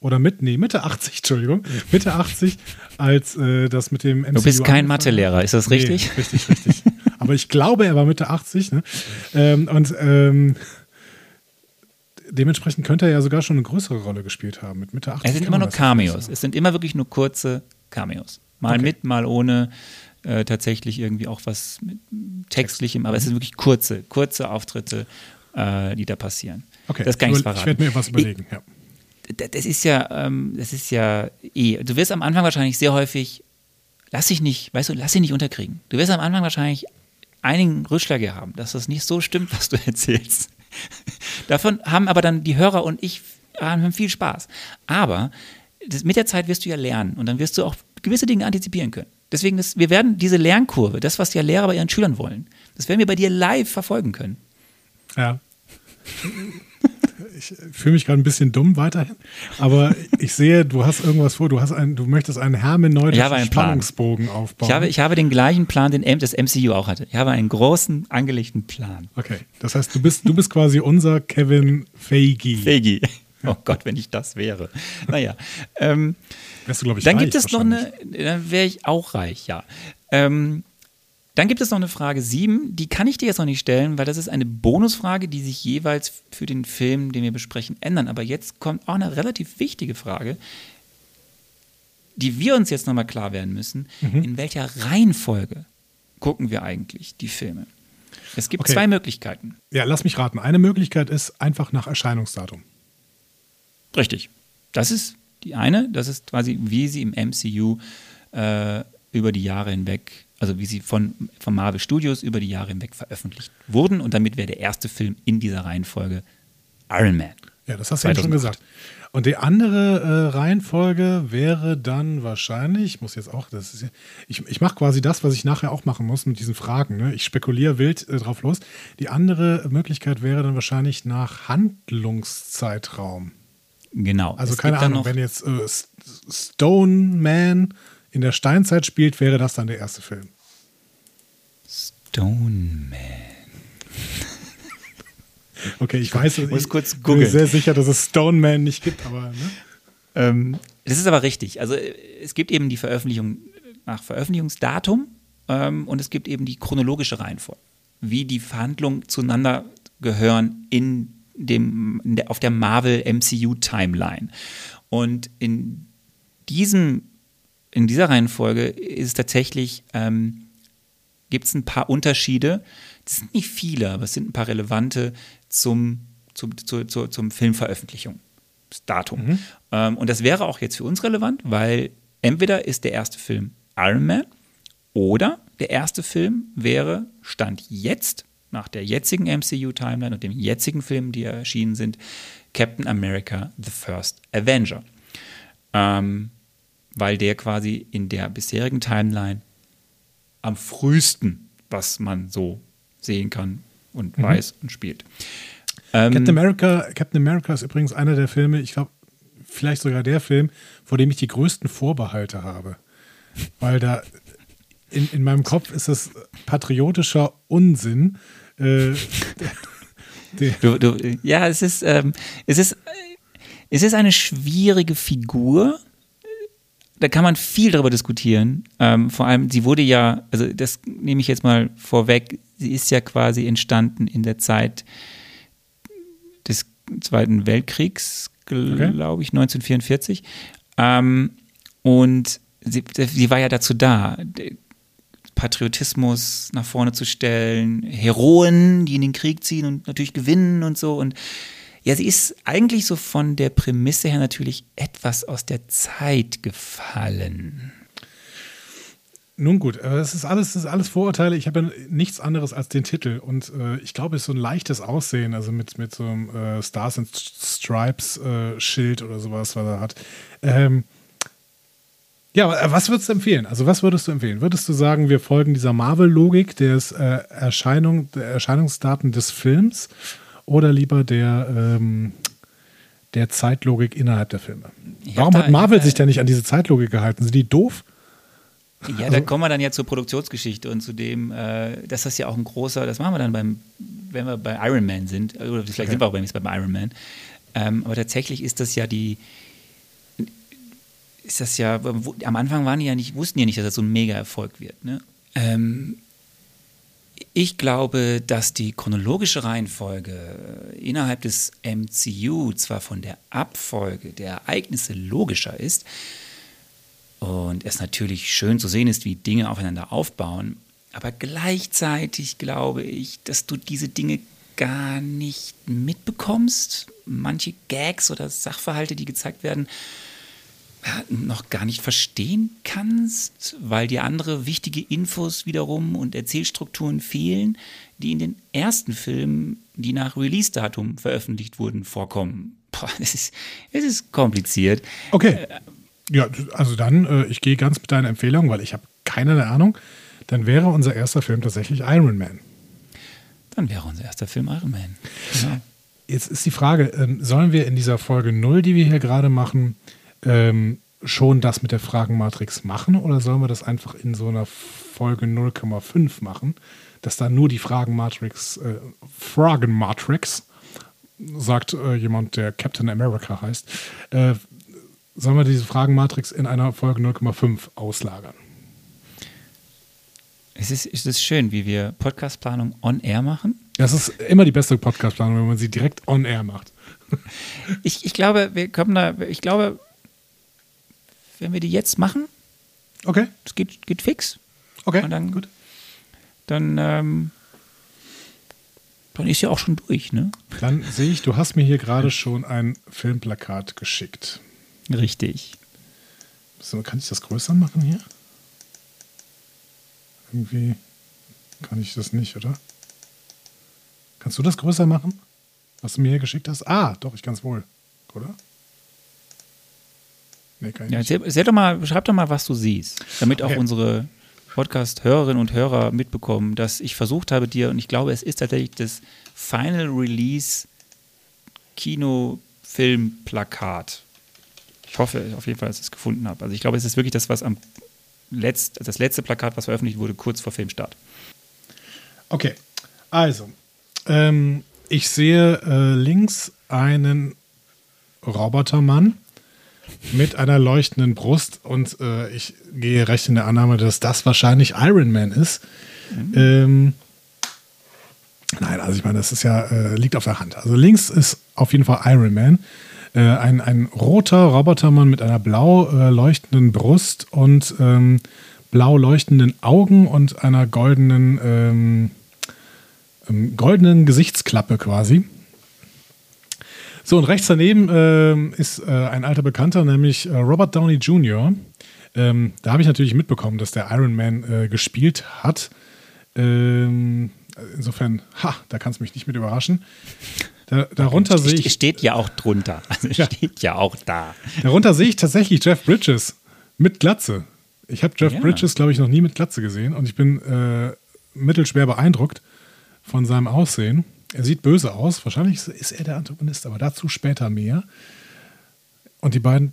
oder mit, nee, Mitte 80, Entschuldigung, Mitte 80, als äh, das mit dem MCU Du bist kein. Mathelehrer, ist das richtig? Nee, richtig, richtig. Aber ich glaube, er war Mitte 80. Ne? Ähm, und ähm, dementsprechend könnte er ja sogar schon eine größere Rolle gespielt haben. Mit Mitte 80. Es sind immer nur ja Cameos. Es sind immer wirklich nur kurze Cameos. Mal Okay. mit, mal ohne. Äh, tatsächlich irgendwie auch was mit textlichem, aber es sind wirklich kurze, kurze Auftritte, äh, die da passieren. Okay, das kann ich ich, verraten. ich werde mir was überlegen. Ja. D- das ist ja, ähm, das ist ja eh. Du wirst am Anfang wahrscheinlich sehr häufig, lass dich nicht, weißt du, lass dich nicht unterkriegen. Du wirst am Anfang wahrscheinlich einigen Rückschläge haben, dass das nicht so stimmt, was du erzählst. Davon haben aber dann die Hörer und ich haben viel Spaß. Aber das, mit der Zeit wirst du ja lernen und dann wirst du auch gewisse Dinge antizipieren können. Deswegen, das, wir werden diese Lernkurve, das, was ja Lehrer bei ihren Schülern wollen, das werden wir bei dir live verfolgen können. ja. Ich fühle mich gerade ein bisschen dumm weiterhin, aber ich sehe, du hast irgendwas vor. Du hast einen, du möchtest einen hermeneutischen einen Plan. Spannungsbogen aufbauen. Ich habe, ich habe den gleichen Plan, den M- das MCU auch hatte. Ich habe einen großen, angelegten Plan. okay, das heißt, du bist, du bist quasi unser Kevin Feige. Fegi. Oh Gott, wenn ich das wäre. Naja. Ähm, Wärst du, glaube ich, dann reich gibt es noch eine, dann wäre ich auch reich, ja. Ähm, dann gibt es noch eine Frage 7, die kann ich dir jetzt noch nicht stellen, weil das ist eine Bonusfrage, die sich jeweils für den Film, den wir besprechen, ändern. Aber jetzt kommt auch eine relativ wichtige Frage, die wir uns jetzt nochmal klar werden müssen. Mhm. In welcher Reihenfolge gucken wir eigentlich die Filme? Es gibt Okay. zwei Möglichkeiten. Ja, lass mich raten. Eine Möglichkeit ist einfach nach Erscheinungsdatum. Richtig. Das ist die eine, das ist quasi, wie sie im MCU äh, über die Jahre hinweg, also wie sie von, von Marvel Studios über die Jahre hinweg veröffentlicht wurden. Und damit wäre der erste Film in dieser Reihenfolge Iron Man. Ja, das hast du ja schon 2008. gesagt. Und die andere äh, Reihenfolge wäre dann wahrscheinlich, ich muss jetzt auch, das ist, ich, ich mache quasi das, was ich nachher auch machen muss mit diesen Fragen. Ne? Ich spekuliere wild äh, drauf los. Die andere Möglichkeit wäre dann wahrscheinlich nach Handlungszeitraum. Genau. Also Es keine Ahnung, wenn jetzt äh, Stone Man in der Steinzeit spielt, wäre das dann der erste Film. Stone Man. Okay, ich weiß, muss ich kurz bin googeln. mir sehr sicher, dass es Stone Man nicht gibt, aber ne? Ähm, das ist aber richtig. Also äh, es gibt eben die Veröffentlichung nach Veröffentlichungsdatum ähm, und es gibt eben die chronologische Reihenfolge, wie die Verhandlungen zueinander gehören in dem, in der, auf der Marvel MCU Timeline. Und in diesem, in dieser Reihenfolge ist es tatsächlich, ähm, gibt es ein paar Unterschiede. Das sind nicht viele, aber es sind ein paar relevante zum, zum, zu, zu, zum Filmveröffentlichung. Das Datum. Ähm, und das wäre auch jetzt für uns relevant, weil entweder ist der erste Film Iron Man oder der erste Film wäre Stand jetzt, nach der jetzigen MCU-Timeline und dem jetzigen Film, die erschienen sind, Captain America The First Avenger. Ähm, weil der quasi in der bisherigen Timeline am frühesten, was man so sehen kann und weiß und spielt. Ähm, Captain America, Captain America ist übrigens einer der Filme, ich glaube, vielleicht sogar der Film, vor dem ich die größten Vorbehalte habe. Weil da in, in meinem Kopf ist es patriotischer Unsinn. Äh, Du, du, ja, es ist, ähm, es, ist, äh, es ist eine schwierige Figur. Da kann man viel darüber diskutieren. Ähm, vor allem, sie wurde ja, also das nehme ich jetzt mal vorweg, sie ist ja quasi entstanden in der Zeit des Zweiten Weltkriegs, glaube ich, 1944. Ähm, und sie, sie war ja dazu da, Patriotismus nach vorne zu stellen, Heroen, die in den Krieg ziehen und natürlich gewinnen und so. Und ja, sie ist eigentlich so von der Prämisse her natürlich etwas aus der Zeit gefallen. nun gut, aber das ist alles, das ist alles Vorurteile. Ich habe ja nichts anderes als den Titel. Und äh, ich glaube, es ist so ein leichtes Aussehen, also mit, mit so einem äh, Stars and Stripes äh, Schild oder sowas, was er hat. Ähm, ja, äh, was würdest du empfehlen? Also, was würdest du empfehlen? Würdest du sagen, wir folgen dieser Marvel-Logik des äh, Erscheinung, der Erscheinungsdaten des Films oder lieber der, ähm, der Zeitlogik innerhalb der Filme? Warum da- hat Marvel sich denn nicht an diese Zeitlogik gehalten? Sind die doof? Ja, da kommen wir dann ja zur Produktionsgeschichte und zu dem, äh, dass das ja auch ein großer, das machen wir dann beim, wenn wir bei Iron Man sind, oder vielleicht sind wir auch beim, beim Iron Man. Ähm, aber tatsächlich ist das ja die, ist das ja, wo, am Anfang waren die ja nicht, wussten ja nicht, dass das so ein Mega-Erfolg wird. Ne? Ähm, ich glaube, dass die chronologische Reihenfolge innerhalb des MCU zwar von der Abfolge der Ereignisse logischer ist und es natürlich schön zu sehen ist, wie Dinge aufeinander aufbauen, aber gleichzeitig glaube ich, dass du diese Dinge gar nicht mitbekommst. Manche Gags oder Sachverhalte, die gezeigt werden, noch gar nicht verstehen kannst, weil dir andere wichtige Infos wiederum und Erzählstrukturen fehlen, die in den ersten Filmen, die nach Release-Datum veröffentlicht wurden, vorkommen. Boah, es ist, es ist kompliziert. Okay. Ja, also dann, äh, ich gehe ganz mit deiner Empfehlung, weil ich habe keine Ahnung. Dann wäre unser erster Film tatsächlich Iron Man. Dann wäre unser erster Film Iron Man. Genau. Jetzt ist die Frage, ähm, sollen wir in dieser Folge 0, die wir hier gerade machen, ähm, schon das mit der Fragenmatrix machen oder sollen wir das einfach in so einer Folge 0,5 machen, dass da nur die Fragenmatrix, äh, Fragenmatrix, sagt äh, jemand, der Captain America heißt, äh, sollen wir diese Fragenmatrix in einer Folge 0,5 auslagern? Es ist, es ist schön, wie wir Podcastplanung on air machen. Das ist immer die beste Podcast-Planung, wenn man sie direkt on air macht. Ich, ich glaube, wir kommen da, ich glaube, wenn wir die jetzt machen, Okay, es geht, geht fix. okay, Und dann- gut. dann ähm, Dann ist ja auch schon durch, ne? Dann sehe ich, du hast mir hier gerade schon ein Filmplakat geschickt. Richtig. So, kann ich das größer machen hier? Irgendwie kann ich das nicht, oder? Kannst du das größer machen? Was du mir hier geschickt hast? Ah, doch, ich kann es wohl. Oder? Nee, kann ich ja, nicht. Erzähl, doch mal, beschreib doch mal, was du siehst, damit auch okay. unsere Podcast-Hörerinnen und Hörer mitbekommen, dass ich versucht habe, dir, und ich glaube, es ist tatsächlich das Final Release Kinofilm-Plakat. Ich hoffe auf jeden Fall, dass ich es gefunden habe. Also ich glaube, es ist wirklich das, was am letzt, das letzte Plakat, was veröffentlicht wurde, kurz vor Filmstart. Okay, also ähm, ich sehe äh, links einen Robotermann mit einer leuchtenden Brust und äh, ich gehe recht in der Annahme, dass das wahrscheinlich Iron Man ist. Mhm. Ähm, nein, also ich meine, das ist ja, äh, liegt auf der Hand. Also links ist auf jeden Fall Iron Man. Äh, ein, ein roter Robotermann mit einer blau äh, leuchtenden Brust und ähm, blau leuchtenden Augen und einer goldenen, ähm, ähm goldenen Gesichtsklappe quasi. So, und rechts daneben ähm, ist äh, ein alter Bekannter, nämlich äh, Robert Downey Jr. Ähm, da habe ich natürlich mitbekommen, dass der Iron Man äh, gespielt hat. Ähm, insofern, ha, da kannst du mich nicht mit überraschen. Da, darunter sehe ich. Steht ja auch drunter. Also ja. steht ja auch da. Darunter sehe ich tatsächlich Jeff Bridges mit Glatze. Ich habe Jeff ja. Bridges, glaube ich, noch nie mit Glatze gesehen und ich bin äh, mittelschwer beeindruckt von seinem Aussehen. Er sieht böse aus. Wahrscheinlich ist er der Antagonist, aber dazu später mehr. Und die beiden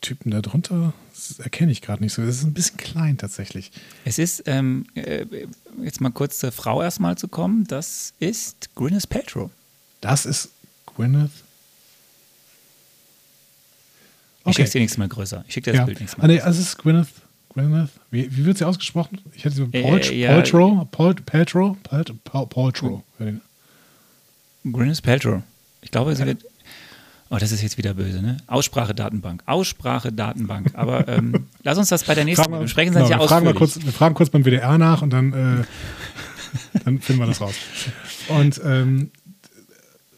Typen da drunter erkenne ich gerade nicht so. Es ist ein bisschen klein tatsächlich. Es ist, ähm, äh, jetzt mal kurz zur Frau erstmal zu kommen, das ist Gwyneth Paltrow. Das ist Gwyneth. Okay. Ich schicke dir nichts mehr größer. Ich schicke dir das ja. Bild nichts mehr. Ah, nee, also es ist Gwyneth. Gwyneth. Wie, wie wird sie ausgesprochen? Ich hätte so Paul, äh, ja, Paltrow. Paltrow. Paul, Paltrow. Gwyneth Paltrow. Ich glaube, sie wird. Oh, das ist jetzt wieder böse, ne? Aussprache-Datenbank. Aussprache-Datenbank. Aber ähm, lass uns das bei der nächsten fragen besprechen. Genau, wir, fragen kurz, wir fragen kurz beim WDR nach und dann, äh, dann finden wir das raus. Und ähm,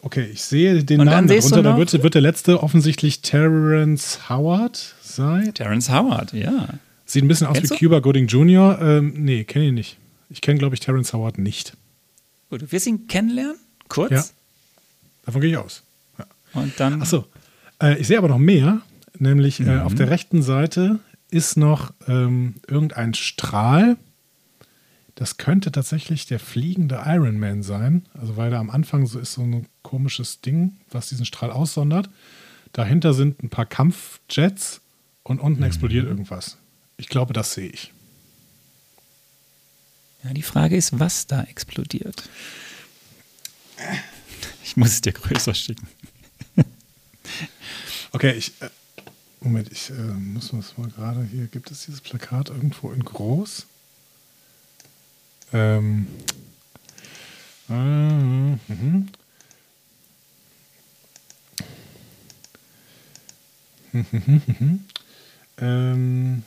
okay, ich sehe den und Namen darunter. Da wird, wird, der letzte offensichtlich Terrence Howard sein. Terrence Howard, ja. Sieht ein bisschen aus Kennst wie du? Cuba Gooding Jr. Ähm, nee, kenne ich nicht. Ich kenne, glaube ich, Terrence Howard nicht. Gut, du wirst ihn kennenlernen? Kurz? Ja. Davon gehe ich aus. Ja. Und dann. Achso. Äh, ich sehe aber noch mehr. Nämlich mhm. äh, auf der rechten Seite ist noch ähm, irgendein Strahl. Das könnte tatsächlich der fliegende Iron Man sein. Also, weil da am Anfang so ist so ein komisches Ding, was diesen Strahl aussondert. Dahinter sind ein paar Kampfjets und unten mhm. explodiert irgendwas. Ich glaube, das sehe ich. Ja, die Frage ist, was da explodiert. Ich muss es dir größer schicken. Okay, ich. Äh, Moment, ich äh, muss das mal gerade hier. Gibt es dieses Plakat irgendwo in groß? Ähm. Äh, mhm. ähm.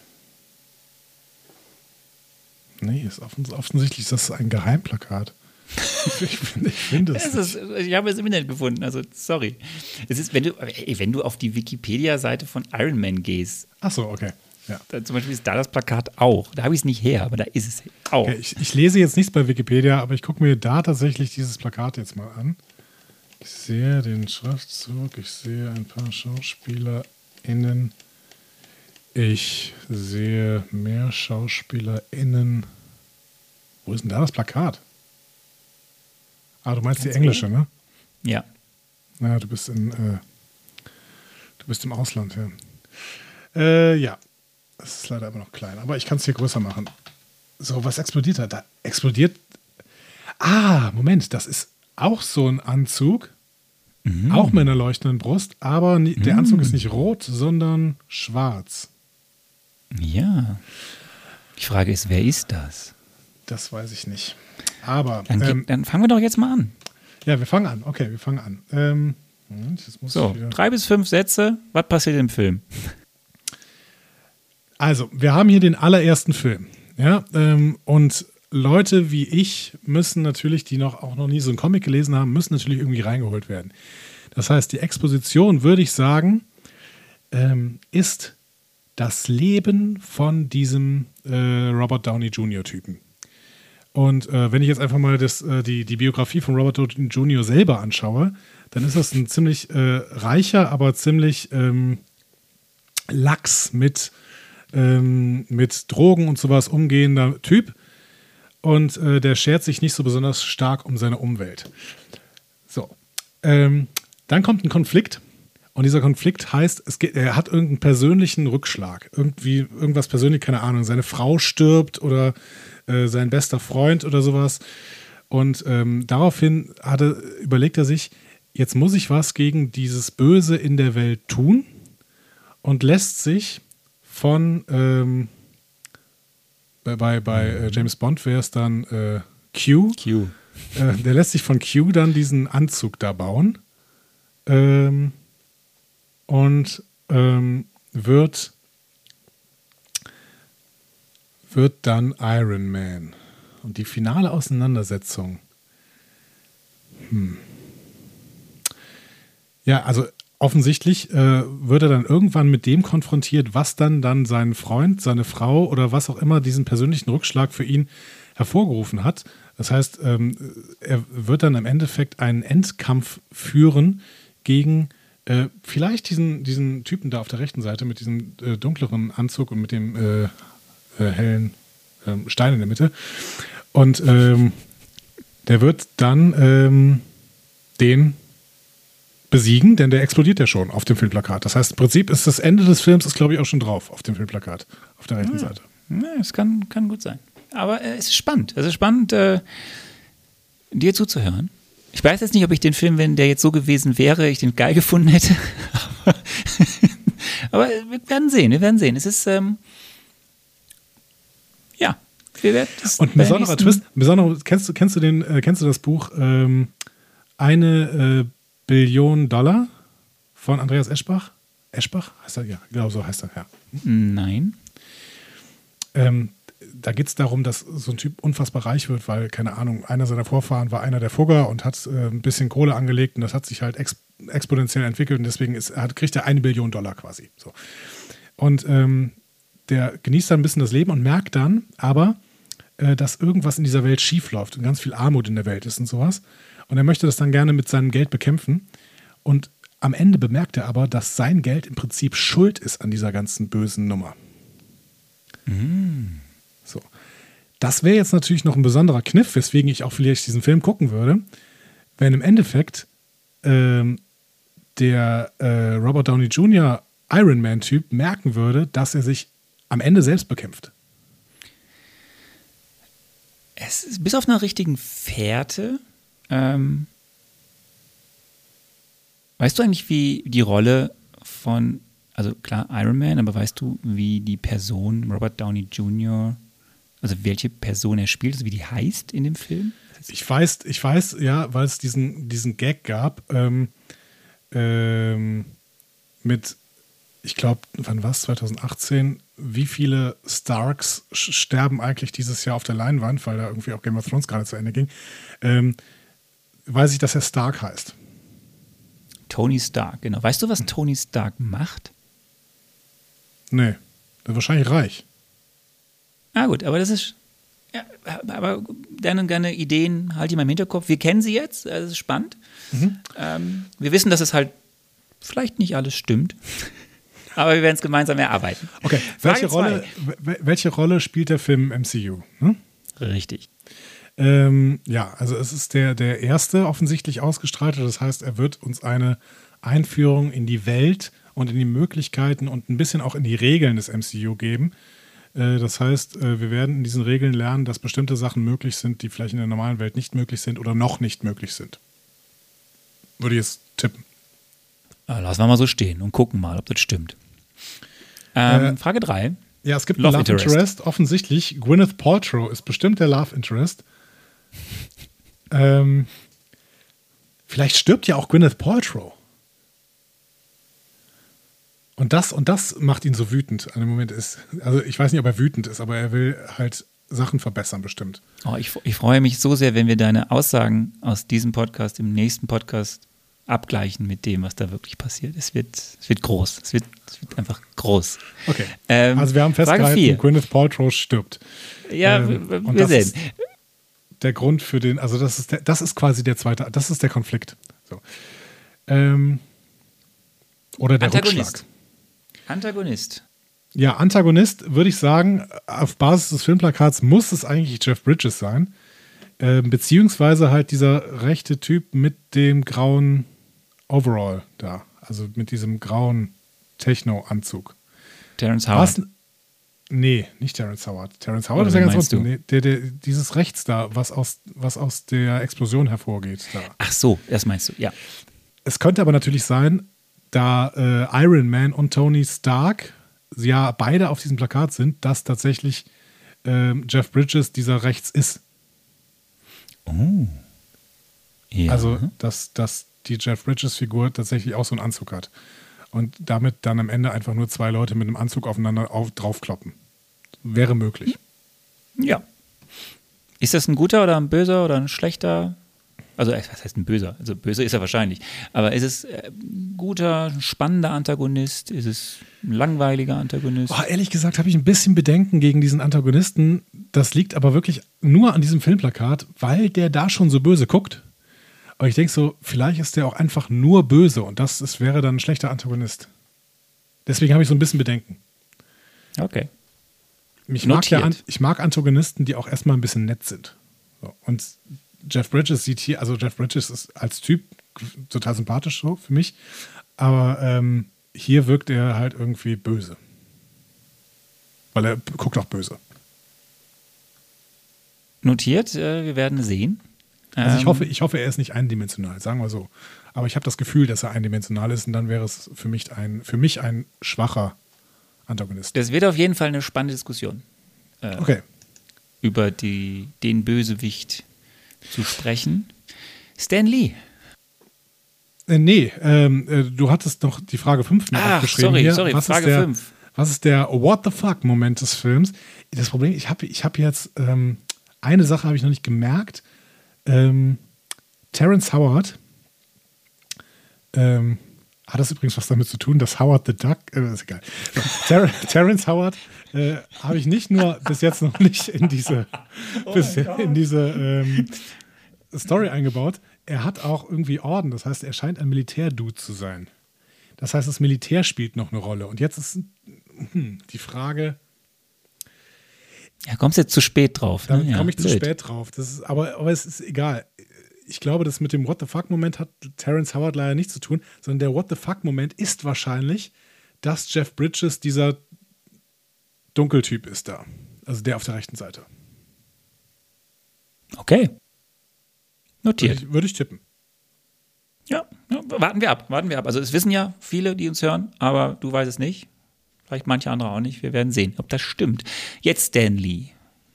Nee, ist offensichtlich ist das ein Geheimplakat ich finde find das. Ist, ich habe es im Internet gefunden, also sorry. Es ist, wenn du, wenn du auf die Wikipedia-Seite von Iron Man gehst. Ach so, okay. Ja. Da, zum Beispiel ist da das Plakat auch. Da habe ich es nicht her, aber da ist es auch. Okay, ich, ich, lese jetzt nichts bei Wikipedia, aber ich gucke mir da tatsächlich dieses Plakat jetzt mal an. Ich sehe den Schriftzug, ich sehe ein paar SchauspielerInnen. Ich sehe mehr SchauspielerInnen. Wo ist denn da das Plakat? Ah, du meinst Ganz die englische, ne? Ja. Naja, du bist in, äh, du bist im Ausland, ja. Äh, ja. Das ist leider immer noch klein, aber ich kann es hier größer machen. So, was explodiert da? Da explodiert. Ah, Moment, das ist auch so ein Anzug. Mhm. Auch mit einer leuchtenden Brust, aber nie, der mhm. Anzug ist nicht rot, sondern schwarz. Ja. Die Frage ist, wer ist das? Das weiß ich nicht. Aber. Dann, ähm, dann, fangen wir doch jetzt mal an. Ja, wir fangen an. Okay, wir fangen an. Ähm, so, drei bis fünf Sätze. Was passiert im Film? Also, wir haben hier den allerersten Film. Ja, ähm, und Leute wie ich müssen natürlich, die noch auch noch nie so einen Comic gelesen haben, müssen natürlich irgendwie reingeholt werden. Das heißt, die Exposition, würde ich sagen, ähm, ist das Leben von diesem äh, Robert Downey Jr. Typen. Und äh, wenn ich jetzt einfach mal das, äh, die, die Biografie von Robert Downey Jr. selber anschaue, dann ist das ein ziemlich äh, reicher, aber ziemlich ähm, lax mit, ähm, mit Drogen und sowas umgehender Typ. Und äh, der schert sich nicht so besonders stark um seine Umwelt. So. Ähm, dann kommt ein Konflikt. Und dieser Konflikt heißt, es geht, er hat irgendeinen persönlichen Rückschlag. Irgendwie, irgendwas persönlich, keine Ahnung. Seine Frau stirbt oder äh, sein bester Freund oder sowas. Und ähm, daraufhin hatte, überlegt er sich, jetzt muss ich was gegen dieses Böse in der Welt tun und lässt sich von ähm, bei, bei, bei äh, James Bond wäre es dann äh, Q. Q. Äh, der lässt sich von Q dann diesen Anzug da bauen ähm, und ähm, wird wird dann Iron Man. Und die finale Auseinandersetzung. Hm. Ja, also offensichtlich äh, wird er dann irgendwann mit dem konfrontiert, was dann dann seinen Freund, seine Frau oder was auch immer diesen persönlichen Rückschlag für ihn hervorgerufen hat. Das heißt, ähm, er wird dann im Endeffekt einen Endkampf führen gegen äh, vielleicht diesen, diesen Typen da auf der rechten Seite mit diesem äh, dunkleren Anzug und mit dem äh, äh hellen ähm, Stein in der Mitte. Und ähm, der wird dann ähm, den besiegen, denn der explodiert ja schon auf dem Filmplakat. Das heißt, im Prinzip ist das Ende des Films, ist glaube ich auch schon drauf auf dem Filmplakat, auf der rechten ja. Seite. Ja, das kann, kann gut sein. Aber äh, es ist spannend. Es ist spannend, äh, dir zuzuhören. Ich weiß jetzt nicht, ob ich den Film, wenn der jetzt so gewesen wäre, ich den geil gefunden hätte. Aber wir werden sehen, wir werden sehen. Es ist, ähm, ja, das Und ein besonderer Twist, besonderer, kennst du, kennst du den, äh, kennst du das Buch ähm, Eine äh, Billion Dollar von Andreas Eschbach. Eschbach? Heißt er? Ja, genau so heißt er, ja. Nein. Ähm, da geht es darum, dass so ein Typ unfassbar reich wird, weil, keine Ahnung, einer seiner Vorfahren war einer der Fugger und hat äh, ein bisschen Kohle angelegt und das hat sich halt ex exponentiell entwickelt und deswegen ist, hat, kriegt er eine Billion Dollar quasi. So. Und ähm, der genießt dann ein bisschen das Leben und merkt dann aber, äh, dass irgendwas in dieser Welt schief läuft und ganz viel Armut in der Welt ist und sowas. Und er möchte das dann gerne mit seinem Geld bekämpfen. Und am Ende bemerkt er aber, dass sein Geld im Prinzip schuld ist an dieser ganzen bösen Nummer. Mm. So. Das wäre jetzt natürlich noch ein besonderer Kniff, weswegen ich auch vielleicht diesen Film gucken würde, wenn im Endeffekt ähm, der äh, Robert Downey Jr. Iron Man-Typ merken würde, dass er sich am Ende selbst bekämpft. Es ist bis auf einer richtigen Fährte ähm, weißt du eigentlich, wie die Rolle von, also klar Iron Man, aber weißt du, wie die Person Robert Downey Jr., also welche Person er spielt, also wie die heißt in dem Film? Ich weiß, ich weiß, ja, weil es diesen, diesen Gag gab ähm, ähm, mit, ich glaube, wann war es, 2018, wie viele Starks sterben eigentlich dieses Jahr auf der Leinwand, weil da irgendwie auch Game of Thrones gerade zu Ende ging. Ähm, weiß ich, dass er Stark heißt. Tony Stark, genau. Weißt du, was hm. Tony Stark macht? Nee, ist wahrscheinlich reich. Ah, gut, aber das ist. Ja, aber deine, deine Ideen halte ich mal im Hinterkopf. Wir kennen sie jetzt, das ist spannend. Mhm. Ähm, wir wissen, dass es halt vielleicht nicht alles stimmt. Aber wir werden es gemeinsam erarbeiten. Okay, welche Rolle, welche Rolle spielt der Film MCU? Hm? Richtig. Ähm, ja, also es ist der, der erste offensichtlich ausgestrahlte. Das heißt, er wird uns eine Einführung in die Welt und in die Möglichkeiten und ein bisschen auch in die Regeln des MCU geben. Äh, das heißt, äh, wir werden in diesen Regeln lernen, dass bestimmte Sachen möglich sind, die vielleicht in der normalen Welt nicht möglich sind oder noch nicht möglich sind. Würde ich jetzt tippen. Lassen wir mal so stehen und gucken mal, ob das stimmt. Ähm, äh, Frage 3. Ja, es gibt Love, Love Interest. Interest. Offensichtlich, Gwyneth Paltrow ist bestimmt der Love Interest ähm, vielleicht stirbt ja auch Gwyneth Paltrow. Und das, und das macht ihn so wütend an dem Moment ist. Also ich weiß nicht, ob er wütend ist, aber er will halt Sachen verbessern, bestimmt. Oh, ich, ich freue mich so sehr, wenn wir deine Aussagen aus diesem Podcast im nächsten Podcast abgleichen mit dem, was da wirklich passiert. Es wird, es wird groß. Es wird, es wird einfach groß. Okay. Ähm, also wir haben festgehalten. Gwyneth Paltrow stirbt. Ja, Ähm, wir, und wir das sehen. ist der Grund für den, also das ist der, das ist quasi der zweite, das ist der Konflikt. So. Ähm, oder der Antagonist. Rückschlag. Antagonist. Ja, Antagonist würde ich sagen, auf Basis des Filmplakats muss es eigentlich Jeff Bridges sein. Ähm, beziehungsweise halt dieser rechte Typ mit dem grauen Overall da. Also mit diesem grauen Techno-Anzug. Terrence Howard. Was? Nee, nicht Terrence Howard. Terrence Howard Oder ist ja ganz unten. Nee, der, der, dieses rechts da, was aus, was aus der Explosion hervorgeht. Da. Ach so, das meinst du, ja. Es könnte aber natürlich sein, da äh, Iron Man und Tony Stark ja beide auf diesem Plakat sind, dass tatsächlich ähm, Jeff Bridges dieser rechts ist. ja. Also, dass, dass die Jeff Bridges-Figur tatsächlich auch so einen Anzug hat. Und damit dann am Ende einfach nur zwei Leute mit einem Anzug aufeinander auf, draufkloppen. Wäre möglich. Ja. Ist das ein guter oder ein böser oder ein schlechter? Also, äh, was heißt ein böser? Also, böse ist er wahrscheinlich. Aber ist es äh, ein guter, ein spannender Antagonist? Ist es ein langweiliger Antagonist? Oh, ehrlich gesagt habe ich ein bisschen Bedenken gegen diesen Antagonisten. Das liegt aber wirklich nur an diesem Filmplakat, weil der da schon so böse guckt. Aber ich denke so, vielleicht ist der auch einfach nur böse und das ist, wäre dann ein schlechter Antagonist. Deswegen habe ich so ein bisschen Bedenken. Okay. Ich mag, ja, ich mag Antagonisten, die auch erstmal ein bisschen nett sind. So. Und Jeff Bridges sieht hier, also Jeff Bridges ist als Typ total sympathisch so für mich, aber ähm, hier wirkt er halt irgendwie böse. Weil er guckt auch böse. Notiert, äh, wir werden sehen. Also ich Ähm, hoffe, ich hoffe, er ist nicht eindimensional, sagen wir so. Aber ich habe das Gefühl, dass er eindimensional ist und dann wäre es für mich ein, für mich ein schwacher Antagonist. Das wird auf jeden Fall eine spannende Diskussion Okay. über die, den Bösewicht zu sprechen. Stan Lee. Äh, nee, ähm, äh, du hattest noch die Frage 5 mit Ach, aufgeschrieben. sorry, hier. sorry, was Frage ist der, fünf. Was ist der What the fuck-Moment des Films? Das Problem, ich habe ich hab jetzt ähm, eine Sache habe ich noch nicht gemerkt. Ähm, Terrence Howard ähm, hat das übrigens was damit zu tun, dass Howard the Duck, äh, ist egal. So, Ter Terrence Howard äh, habe ich nicht nur bis jetzt noch nicht in diese, bis in diese ähm, Story eingebaut. Er hat auch irgendwie Orden, das heißt, er scheint ein Militärdude zu sein. Das heißt, das Militär spielt noch eine Rolle. Und jetzt ist hm, die Frage, Ja, kommst jetzt zu spät drauf. Ne? ja, komme ich zu blöd. spät drauf. Das ist, aber, aber es ist egal. Ich glaube, das mit dem What the fuck-Moment hat Terrence Howard leider nichts zu tun, sondern der What the fuck-Moment ist wahrscheinlich, dass Jeff Bridges dieser Dunkeltyp ist da. Also der auf der rechten Seite. Okay. Würde Notiert. ich, würde ich tippen. Ja, ja, warten wir ab, warten wir ab. Also es wissen ja viele, die uns hören, aber du weißt es nicht. Vielleicht manche andere auch nicht. Wir werden sehen, ob das stimmt. Jetzt Stan Lee.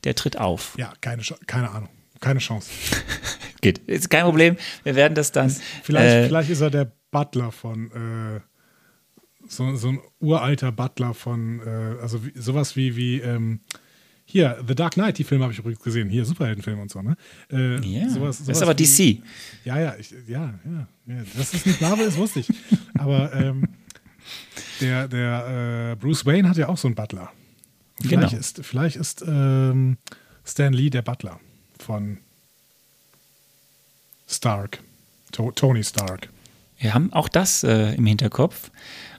Der tritt auf. Ja, keine, keine Ahnung. Keine Chance. Geht. Ist kein Problem. Wir werden das dann. Vielleicht, äh, vielleicht ist er der Butler von äh, so, so ein uralter Butler von, äh, also wie, sowas wie, wie ähm, hier, The Dark Knight, die Filme habe ich übrigens gesehen, hier Superheldenfilme und so, ne? Äh, Ja, sowas, das sowas ist aber wie, DC. Ja, ja, ich, ja, ja, ja. Dass es nicht Marvel ist, wusste ich. Aber ähm, der, der äh, Bruce Wayne hat ja auch so einen Butler. Und Vielleicht Genau. ist, vielleicht ist ähm, Stan Lee der Butler von Stark. To Tony Stark. Wir haben auch das äh, im Hinterkopf.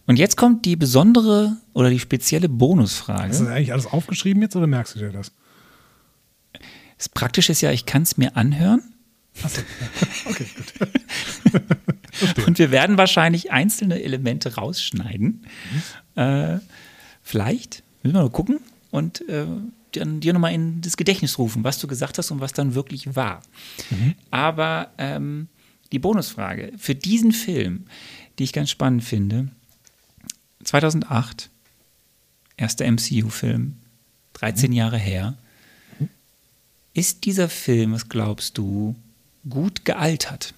Und jetzt kommt die besondere oder die spezielle Bonusfrage. Ist das eigentlich alles aufgeschrieben jetzt oder merkst du dir das? Das Praktische ist ja, ich kann es mir anhören. Achso, okay, gut. Und wir werden wahrscheinlich einzelne Elemente rausschneiden. Äh, vielleicht, müssen wir mal gucken und äh, dann dir nochmal in das Gedächtnis rufen, was du gesagt hast und was dann wirklich war. Aber ähm, die Bonusfrage für diesen Film, die ich ganz spannend finde, 2008, erster MCU-Film, 13 Jahre her. Ist dieser Film, was glaubst du, gut gealtert?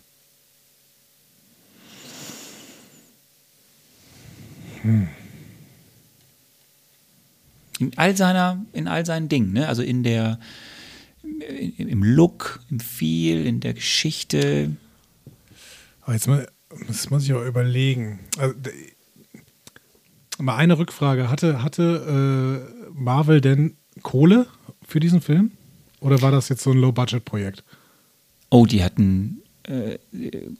In all seiner, in all seinen Dingen, ne? Also in der, im, im Look, im Feel, in der Geschichte. Aber jetzt mal, das muss ich auch überlegen. Also, mal eine Rückfrage. Hatte, hatte äh, Marvel denn Kohle für diesen Film? Oder war das jetzt so ein Low-Budget-Projekt? Oh, die hatten, äh,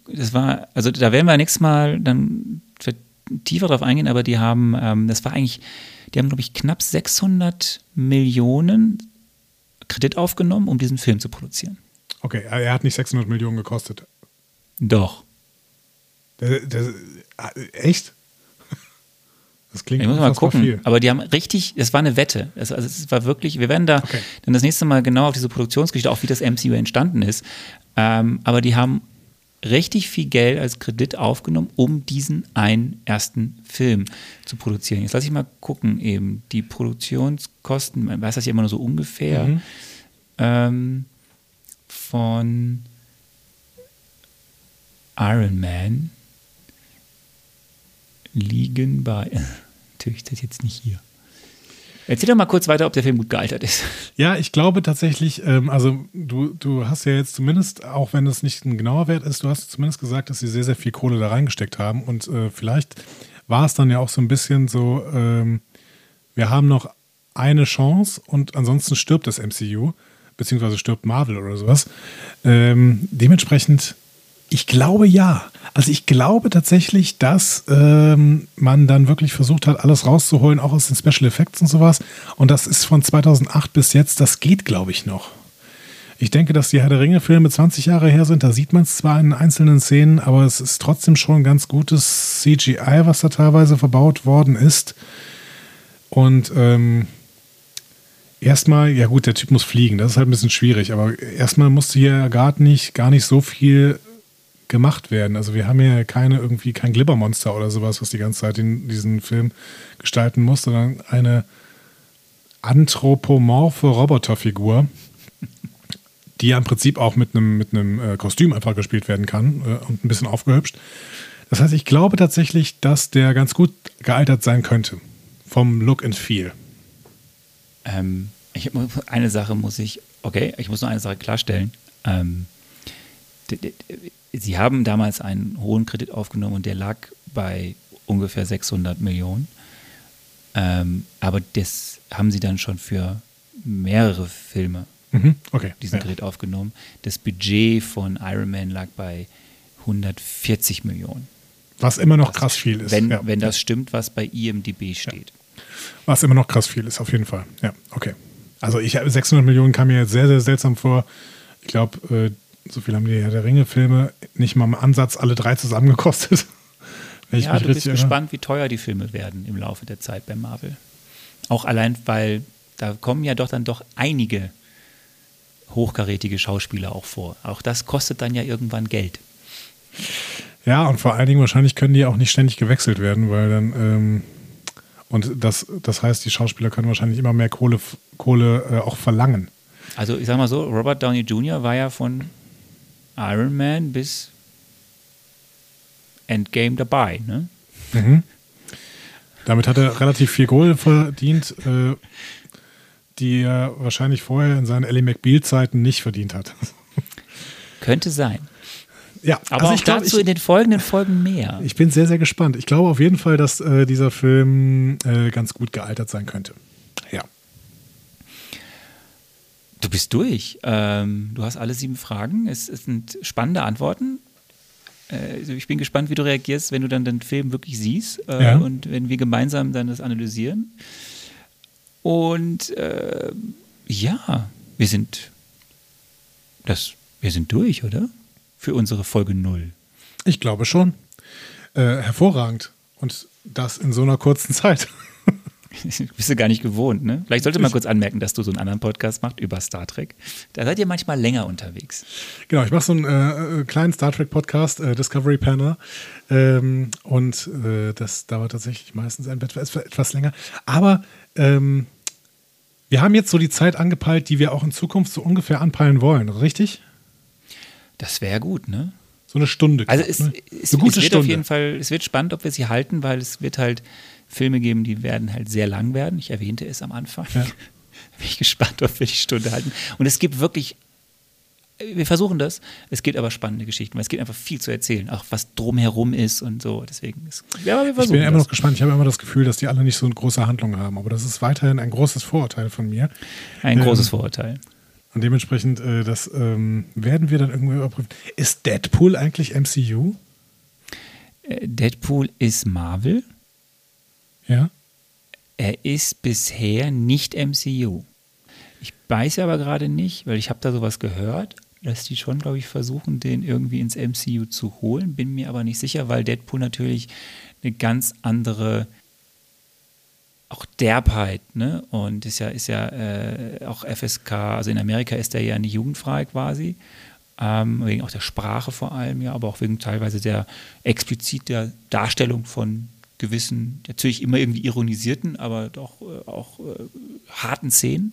das war, also da werden wir nächstes Mal dann tiefer drauf eingehen, aber die haben, ähm, das war eigentlich, die haben, glaube ich, knapp 600 Millionen Kredit aufgenommen, um diesen Film zu produzieren. Okay, er hat nicht 600 Millionen gekostet. Doch. Der, der, äh, echt? Das klingt Ich muss mal gucken. viel. Aber die haben richtig, es war eine Wette. Es, also es war wirklich, wir werden da Okay. dann das nächste Mal genau auf diese Produktionsgeschichte, auch wie das MCU entstanden ist. Ähm, aber die haben richtig viel Geld als Kredit aufgenommen, um diesen einen ersten Film zu produzieren. Jetzt lasse ich mal gucken, eben die Produktionskosten, man weiß das ja immer nur so ungefähr, Mhm. ähm, von Iron Man liegen bei. Natürlich ist das jetzt nicht hier. Erzähl doch mal kurz weiter, ob der Film gut gealtert ist. Ja, ich glaube tatsächlich, ähm, also du, du hast ja jetzt zumindest, auch wenn es nicht ein genauer Wert ist, du hast zumindest gesagt, dass sie sehr, sehr viel Kohle da reingesteckt haben. Und äh, vielleicht war es dann ja auch so ein bisschen so, ähm, wir haben noch eine Chance und ansonsten stirbt das MCU, beziehungsweise stirbt Marvel oder sowas. Ähm, dementsprechend, ich glaube ja. Also ich glaube tatsächlich, dass ähm, man dann wirklich versucht hat, alles rauszuholen, auch aus den Special Effects und sowas. Und das ist von 2008 bis jetzt, das geht, glaube ich, noch. Ich denke, dass die Herr der Ringe-Filme 20 Jahre her sind. Da sieht man es zwar in einzelnen Szenen, aber es ist trotzdem schon ganz gutes CGI, was da teilweise verbaut worden ist. Und ähm, erstmal, ja gut, der Typ muss fliegen, das ist halt ein bisschen schwierig, aber erstmal musste hier gar nicht, gar nicht so viel gemacht werden. Also wir haben ja keine irgendwie kein Glibbermonster oder sowas, was die ganze Zeit in diesen Film gestalten muss, sondern eine anthropomorphe Roboterfigur, die ja im Prinzip auch mit einem mit einem äh, Kostüm einfach gespielt werden kann äh, und ein bisschen aufgehübscht. Das heißt, ich glaube tatsächlich, dass der ganz gut gealtert sein könnte vom Look and Feel. Ähm, ich, eine Sache muss ich, okay, ich muss noch eine Sache klarstellen. Ähm, Sie haben damals einen hohen Kredit aufgenommen und der lag bei ungefähr 600 Millionen. Ähm, aber das haben Sie dann schon für mehrere Filme Mhm, okay. diesen ja. Kredit aufgenommen. Das Budget von Iron Man lag bei 140 Millionen. Was immer noch krass viel ist. Wenn, ja. wenn das stimmt, was bei IMDb steht. Was immer noch krass viel ist, auf jeden Fall. Ja, okay. Also ich 600 Millionen kam mir jetzt sehr, sehr seltsam vor. Ich glaube, äh, so viel haben die Herr der Ringe-Filme nicht mal im Ansatz alle drei zusammen gekostet. Ich ja, du bist erinnere. gespannt, wie teuer die Filme werden im Laufe der Zeit bei Marvel. Auch allein, weil da kommen ja doch dann doch einige hochkarätige Schauspieler auch vor. Auch das kostet dann ja irgendwann Geld. Ja, und vor allen Dingen wahrscheinlich können die auch nicht ständig gewechselt werden, weil dann ähm, und das, das heißt, die Schauspieler können wahrscheinlich immer mehr Kohle, Kohle äh, auch verlangen. Also ich sag mal so, Robert Downey Jr. war ja von Iron Man bis Endgame dabei, ne? Damit hat er relativ viel Kohle verdient, äh, die er wahrscheinlich vorher in seinen Ellie McBeal-Zeiten nicht verdient hat. Könnte sein. Ja, Aber also auch ich glaub, dazu ich, in den folgenden Folgen mehr. ich bin sehr, sehr gespannt. Ich glaube auf jeden Fall, dass äh, dieser Film äh, ganz gut gealtert sein könnte. Ja. Du bist durch. Ähm, du hast alle sieben Fragen. Es, es sind spannende Antworten. Äh, ich bin gespannt, wie du reagierst, wenn du dann den Film wirklich siehst äh, Ja. und wenn wir gemeinsam dann das analysieren. Und äh, ja, wir sind das, wir sind durch, oder? Für unsere Folge null. Ich glaube schon. Äh, hervorragend. Und das in so einer kurzen Zeit. Bist du gar nicht gewohnt, ne? Vielleicht sollte man kurz anmerken, dass du so einen anderen Podcast machst über Star Trek. Da seid ihr manchmal länger unterwegs. Genau, ich mache so einen äh, äh, kleinen Star Trek Podcast, äh, Discovery Panel. Ähm, und äh, das dauert tatsächlich meistens ein etwas, etwas länger. Aber ähm, wir haben jetzt so die Zeit angepeilt, die wir auch in Zukunft so ungefähr anpeilen wollen, richtig? Das wäre gut, ne? So eine Stunde. Also es, ne? es, eine gute es wird Stunde. auf jeden Fall, es wird spannend, ob wir sie halten, weil es wird halt Filme geben, die werden halt sehr lang werden. Ich erwähnte es am Anfang. Ja. Bin ich gespannt, ob wir die Stunde halten. Und es gibt wirklich, wir versuchen das, es gibt aber spannende Geschichten, weil es gibt einfach viel zu erzählen, auch was drumherum ist und so. Deswegen ist, ja, aber wir Ich versuchen bin immer das. noch gespannt. Ich habe immer das Gefühl, dass die alle nicht so eine große Handlung haben. Aber das ist weiterhin ein großes Vorurteil von mir. Ein Ähm, großes Vorurteil. Und dementsprechend, äh, das ähm, werden wir dann irgendwie überprüfen. Ist Deadpool eigentlich MCU? Äh, Deadpool ist Marvel. Ja. Er ist bisher nicht MCU. Ich weiß aber gerade nicht, weil ich habe da sowas gehört, dass die schon, glaube ich, versuchen, den irgendwie ins MCU zu holen. Bin mir aber nicht sicher, weil Deadpool natürlich eine ganz andere auch Derbheit, ne? Und ist ja, ist ja äh, auch FSK, also in Amerika ist er ja nicht jugendfrei quasi. Ähm, wegen auch der Sprache vor allem, ja, aber auch wegen teilweise der explizit der Darstellung von gewissen, natürlich immer irgendwie ironisierten, aber doch äh, auch äh, harten Szenen.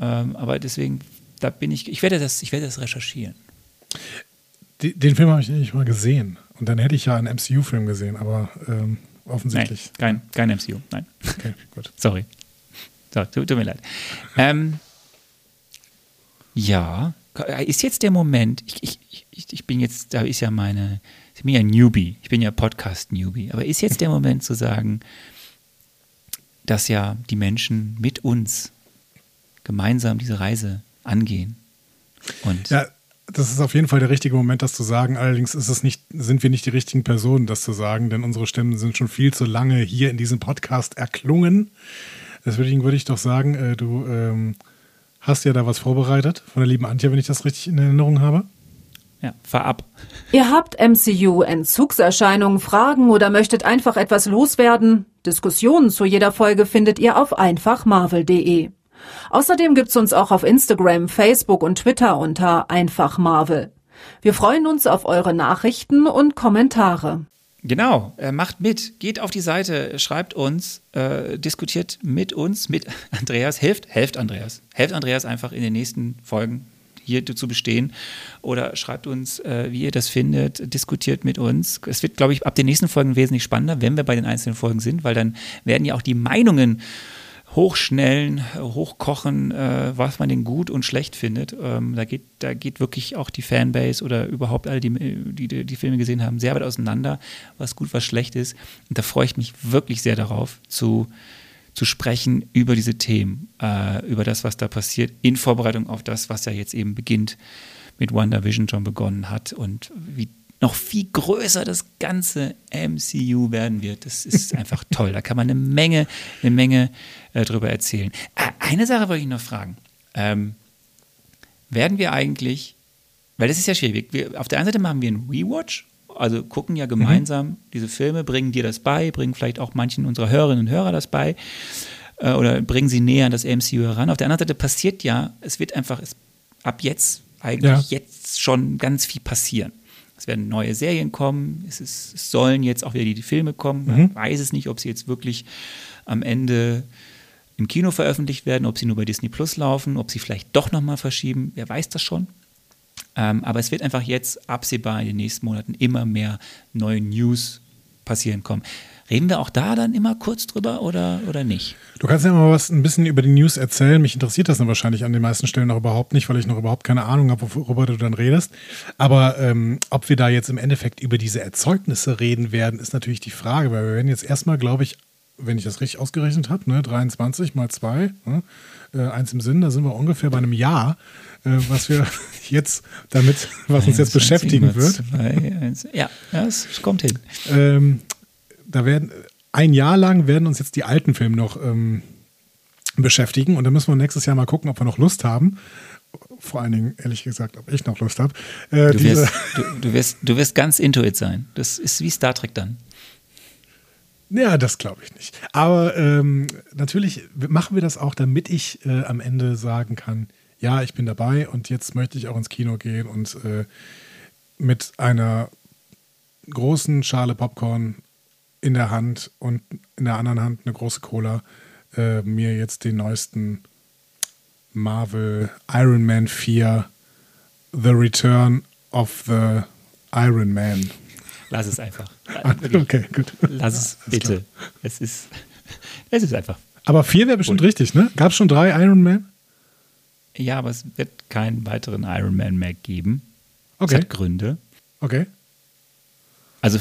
Ähm, aber deswegen, da bin ich, ich werde das, ich werde das recherchieren. Die, den Film habe ich nicht mal gesehen. Und dann hätte ich ja einen MCU-Film gesehen, aber ähm, Nein, offensichtlich. kein, kein MCU, nein. Okay, gut. Sorry. So, tut, tut mir leid. Ähm, ja, ist jetzt der Moment, ich, ich, ich, ich bin jetzt, da ist ja meine, ich bin ja Newbie, ich bin ja Podcast-Newbie, aber ist jetzt der Moment zu sagen, dass ja die Menschen mit uns gemeinsam diese Reise angehen. Und Ja, das ist auf jeden Fall der richtige Moment, das zu sagen. Allerdings ist es nicht, sind wir nicht die richtigen Personen, das zu sagen, denn unsere Stimmen sind schon viel zu lange hier in diesem Podcast erklungen. Deswegen würde ich doch sagen, äh, du ähm, hast ja da was vorbereitet von der lieben Antje, wenn ich das richtig in Erinnerung habe. Ja, fahr ab. Ihr habt MCU-Entzugserscheinungen, Fragen oder möchtet einfach etwas loswerden? Diskussionen zu jeder Folge findet ihr auf einfachmarvel.de. Außerdem gibt's uns auch auf Instagram, Facebook und Twitter unter einfachmarvel. Wir freuen uns auf eure Nachrichten und Kommentare. Genau, äh, macht mit, geht auf die Seite, schreibt uns, äh, diskutiert mit uns, mit Andreas, helft, helft Andreas, helft Andreas einfach in den nächsten Folgen hier zu bestehen oder schreibt uns, äh, wie ihr das findet, diskutiert mit uns. Es wird, glaube ich, ab den nächsten Folgen wesentlich spannender, wenn wir bei den einzelnen Folgen sind, weil dann werden ja auch die Meinungen hochschnellen, hochkochen, äh, was man denn gut und schlecht findet. Ähm, da, geht, da geht wirklich auch die Fanbase oder überhaupt alle, die, die die Filme gesehen haben, sehr weit auseinander, was gut, was schlecht ist. Und da freue ich mich wirklich sehr darauf, zu, zu sprechen über diese Themen, äh, über das, was da passiert, in Vorbereitung auf das, was ja jetzt eben beginnt, mit WandaVision schon begonnen hat und wie noch viel größer das ganze MCU werden wird. Das ist einfach toll. Da kann man eine Menge, eine Menge äh, drüber erzählen. Äh, eine Sache wollte ich noch fragen. Ähm, werden wir eigentlich, weil das ist ja schwierig, wir, auf der einen Seite machen wir einen Rewatch, also gucken ja gemeinsam mhm. diese Filme, bringen dir das bei, bringen vielleicht auch manchen unserer Hörerinnen und Hörer das bei äh, oder bringen sie näher an das MCU heran. Auf der anderen Seite passiert ja, es wird einfach es, ab jetzt eigentlich ja. jetzt schon ganz viel passieren. Es werden neue Serien kommen, es, ist, es sollen jetzt auch wieder die, die Filme kommen. Man mhm. weiß es nicht, ob sie jetzt wirklich am Ende im Kino veröffentlicht werden, ob sie nur bei Disney Plus laufen, ob sie vielleicht doch nochmal verschieben. Wer weiß das schon. Ähm, aber es wird einfach jetzt absehbar in den nächsten Monaten immer mehr neue News passieren kommen. Reden wir auch da dann immer kurz drüber oder, oder nicht? Du kannst ja mal was ein bisschen über die News erzählen. Mich interessiert das dann wahrscheinlich an den meisten Stellen noch überhaupt nicht, weil ich noch überhaupt keine Ahnung habe, worüber du dann redest. Aber ähm, ob wir da jetzt im Endeffekt über diese Erzeugnisse reden werden, ist natürlich die Frage, weil wir werden jetzt erstmal, glaube ich, wenn ich das richtig ausgerechnet habe, ne, 23 mal 2, ne, äh, eins im Sinn, da sind wir ungefähr bei einem Jahr, was wir jetzt damit, was uns jetzt beschäftigen wird. Ja, es kommt hin. Ähm, da werden ein Jahr lang werden uns jetzt die alten Filme noch ähm, beschäftigen und dann müssen wir nächstes Jahr mal gucken, ob wir noch Lust haben. Vor allen Dingen, ehrlich gesagt, ob ich noch Lust habe. Äh, du, wirst, du, du, wirst, du wirst ganz intuit sein. Das ist wie Star Trek dann. Ja, das glaube ich nicht. Aber ähm, natürlich machen wir das auch, damit ich äh, am Ende sagen kann, ja, ich bin dabei und jetzt möchte ich auch ins Kino gehen und äh, mit einer großen Schale Popcorn in der Hand und in der anderen Hand eine große Cola äh, mir jetzt den neuesten Marvel Iron Man 4 The Return of the Iron Man Lass es einfach. Ah, okay, gut. Lass es bitte. Es ist, es ist einfach. Aber vier wäre bestimmt richtig, ne? Gab es schon drei Iron Man? Ja, aber es wird keinen weiteren Iron Man mehr geben. Okay. Das hat Gründe. Okay. Also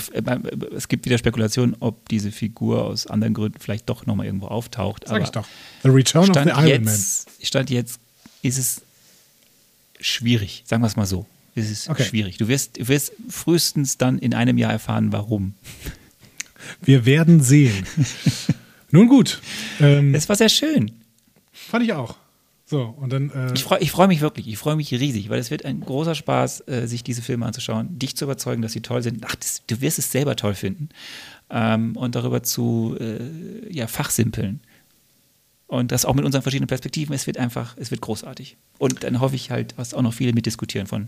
es gibt wieder Spekulationen, ob diese Figur aus anderen Gründen vielleicht doch nochmal irgendwo auftaucht. Sag ich doch. The Return Stand of the Iron jetzt, Stand jetzt ist es schwierig, sagen wir es mal so. Es ist Okay. schwierig. Du wirst, du wirst frühestens dann in einem Jahr erfahren, warum. Man. Wir werden sehen. Nun gut. Ähm, Es war sehr schön. fand ich auch. So, und dann. Äh, Ich freue ich freu mich wirklich, ich freue mich riesig, weil es wird ein großer Spaß, äh, sich diese Filme anzuschauen, dich zu überzeugen, dass sie toll sind. Ach, das, du wirst es selber toll finden. Ähm, und darüber zu äh, ja, fachsimpeln. Und das auch mit unseren verschiedenen Perspektiven. Es wird einfach, es wird großartig. Und dann hoffe ich halt, dass auch noch viele mitdiskutieren von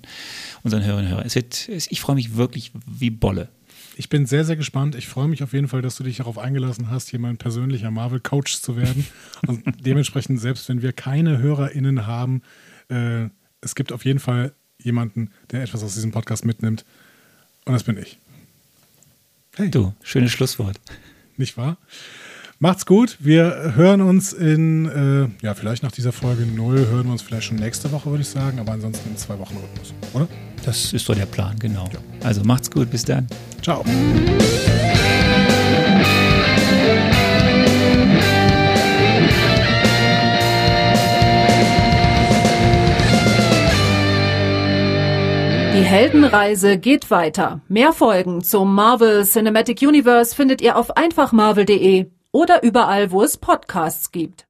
unseren Hörerinnen und Hörern. Es wird, es, ich freue mich wirklich wie Bolle. Ich bin sehr, sehr gespannt. Ich freue mich auf jeden Fall, dass du dich darauf eingelassen hast, hier mein persönlicher Marvel-Coach zu werden. Und dementsprechend, selbst wenn wir keine HörerInnen haben, äh, es gibt auf jeden Fall jemanden, der etwas aus diesem Podcast mitnimmt. Und das bin ich. Hey, Du, schönes Schlusswort. nicht wahr? Macht's gut. Wir hören uns in, äh, ja, vielleicht nach dieser Folge 0, hören wir uns vielleicht schon nächste Woche, würde ich sagen, aber ansonsten in zwei Wochen Rhythmus, oder? Das ist so der Plan, genau. Also macht's gut, bis dann. Ciao. Die Heldenreise geht weiter. Mehr Folgen zum Marvel Cinematic Universe findet ihr auf einfachmarvel.de oder überall, wo es Podcasts gibt.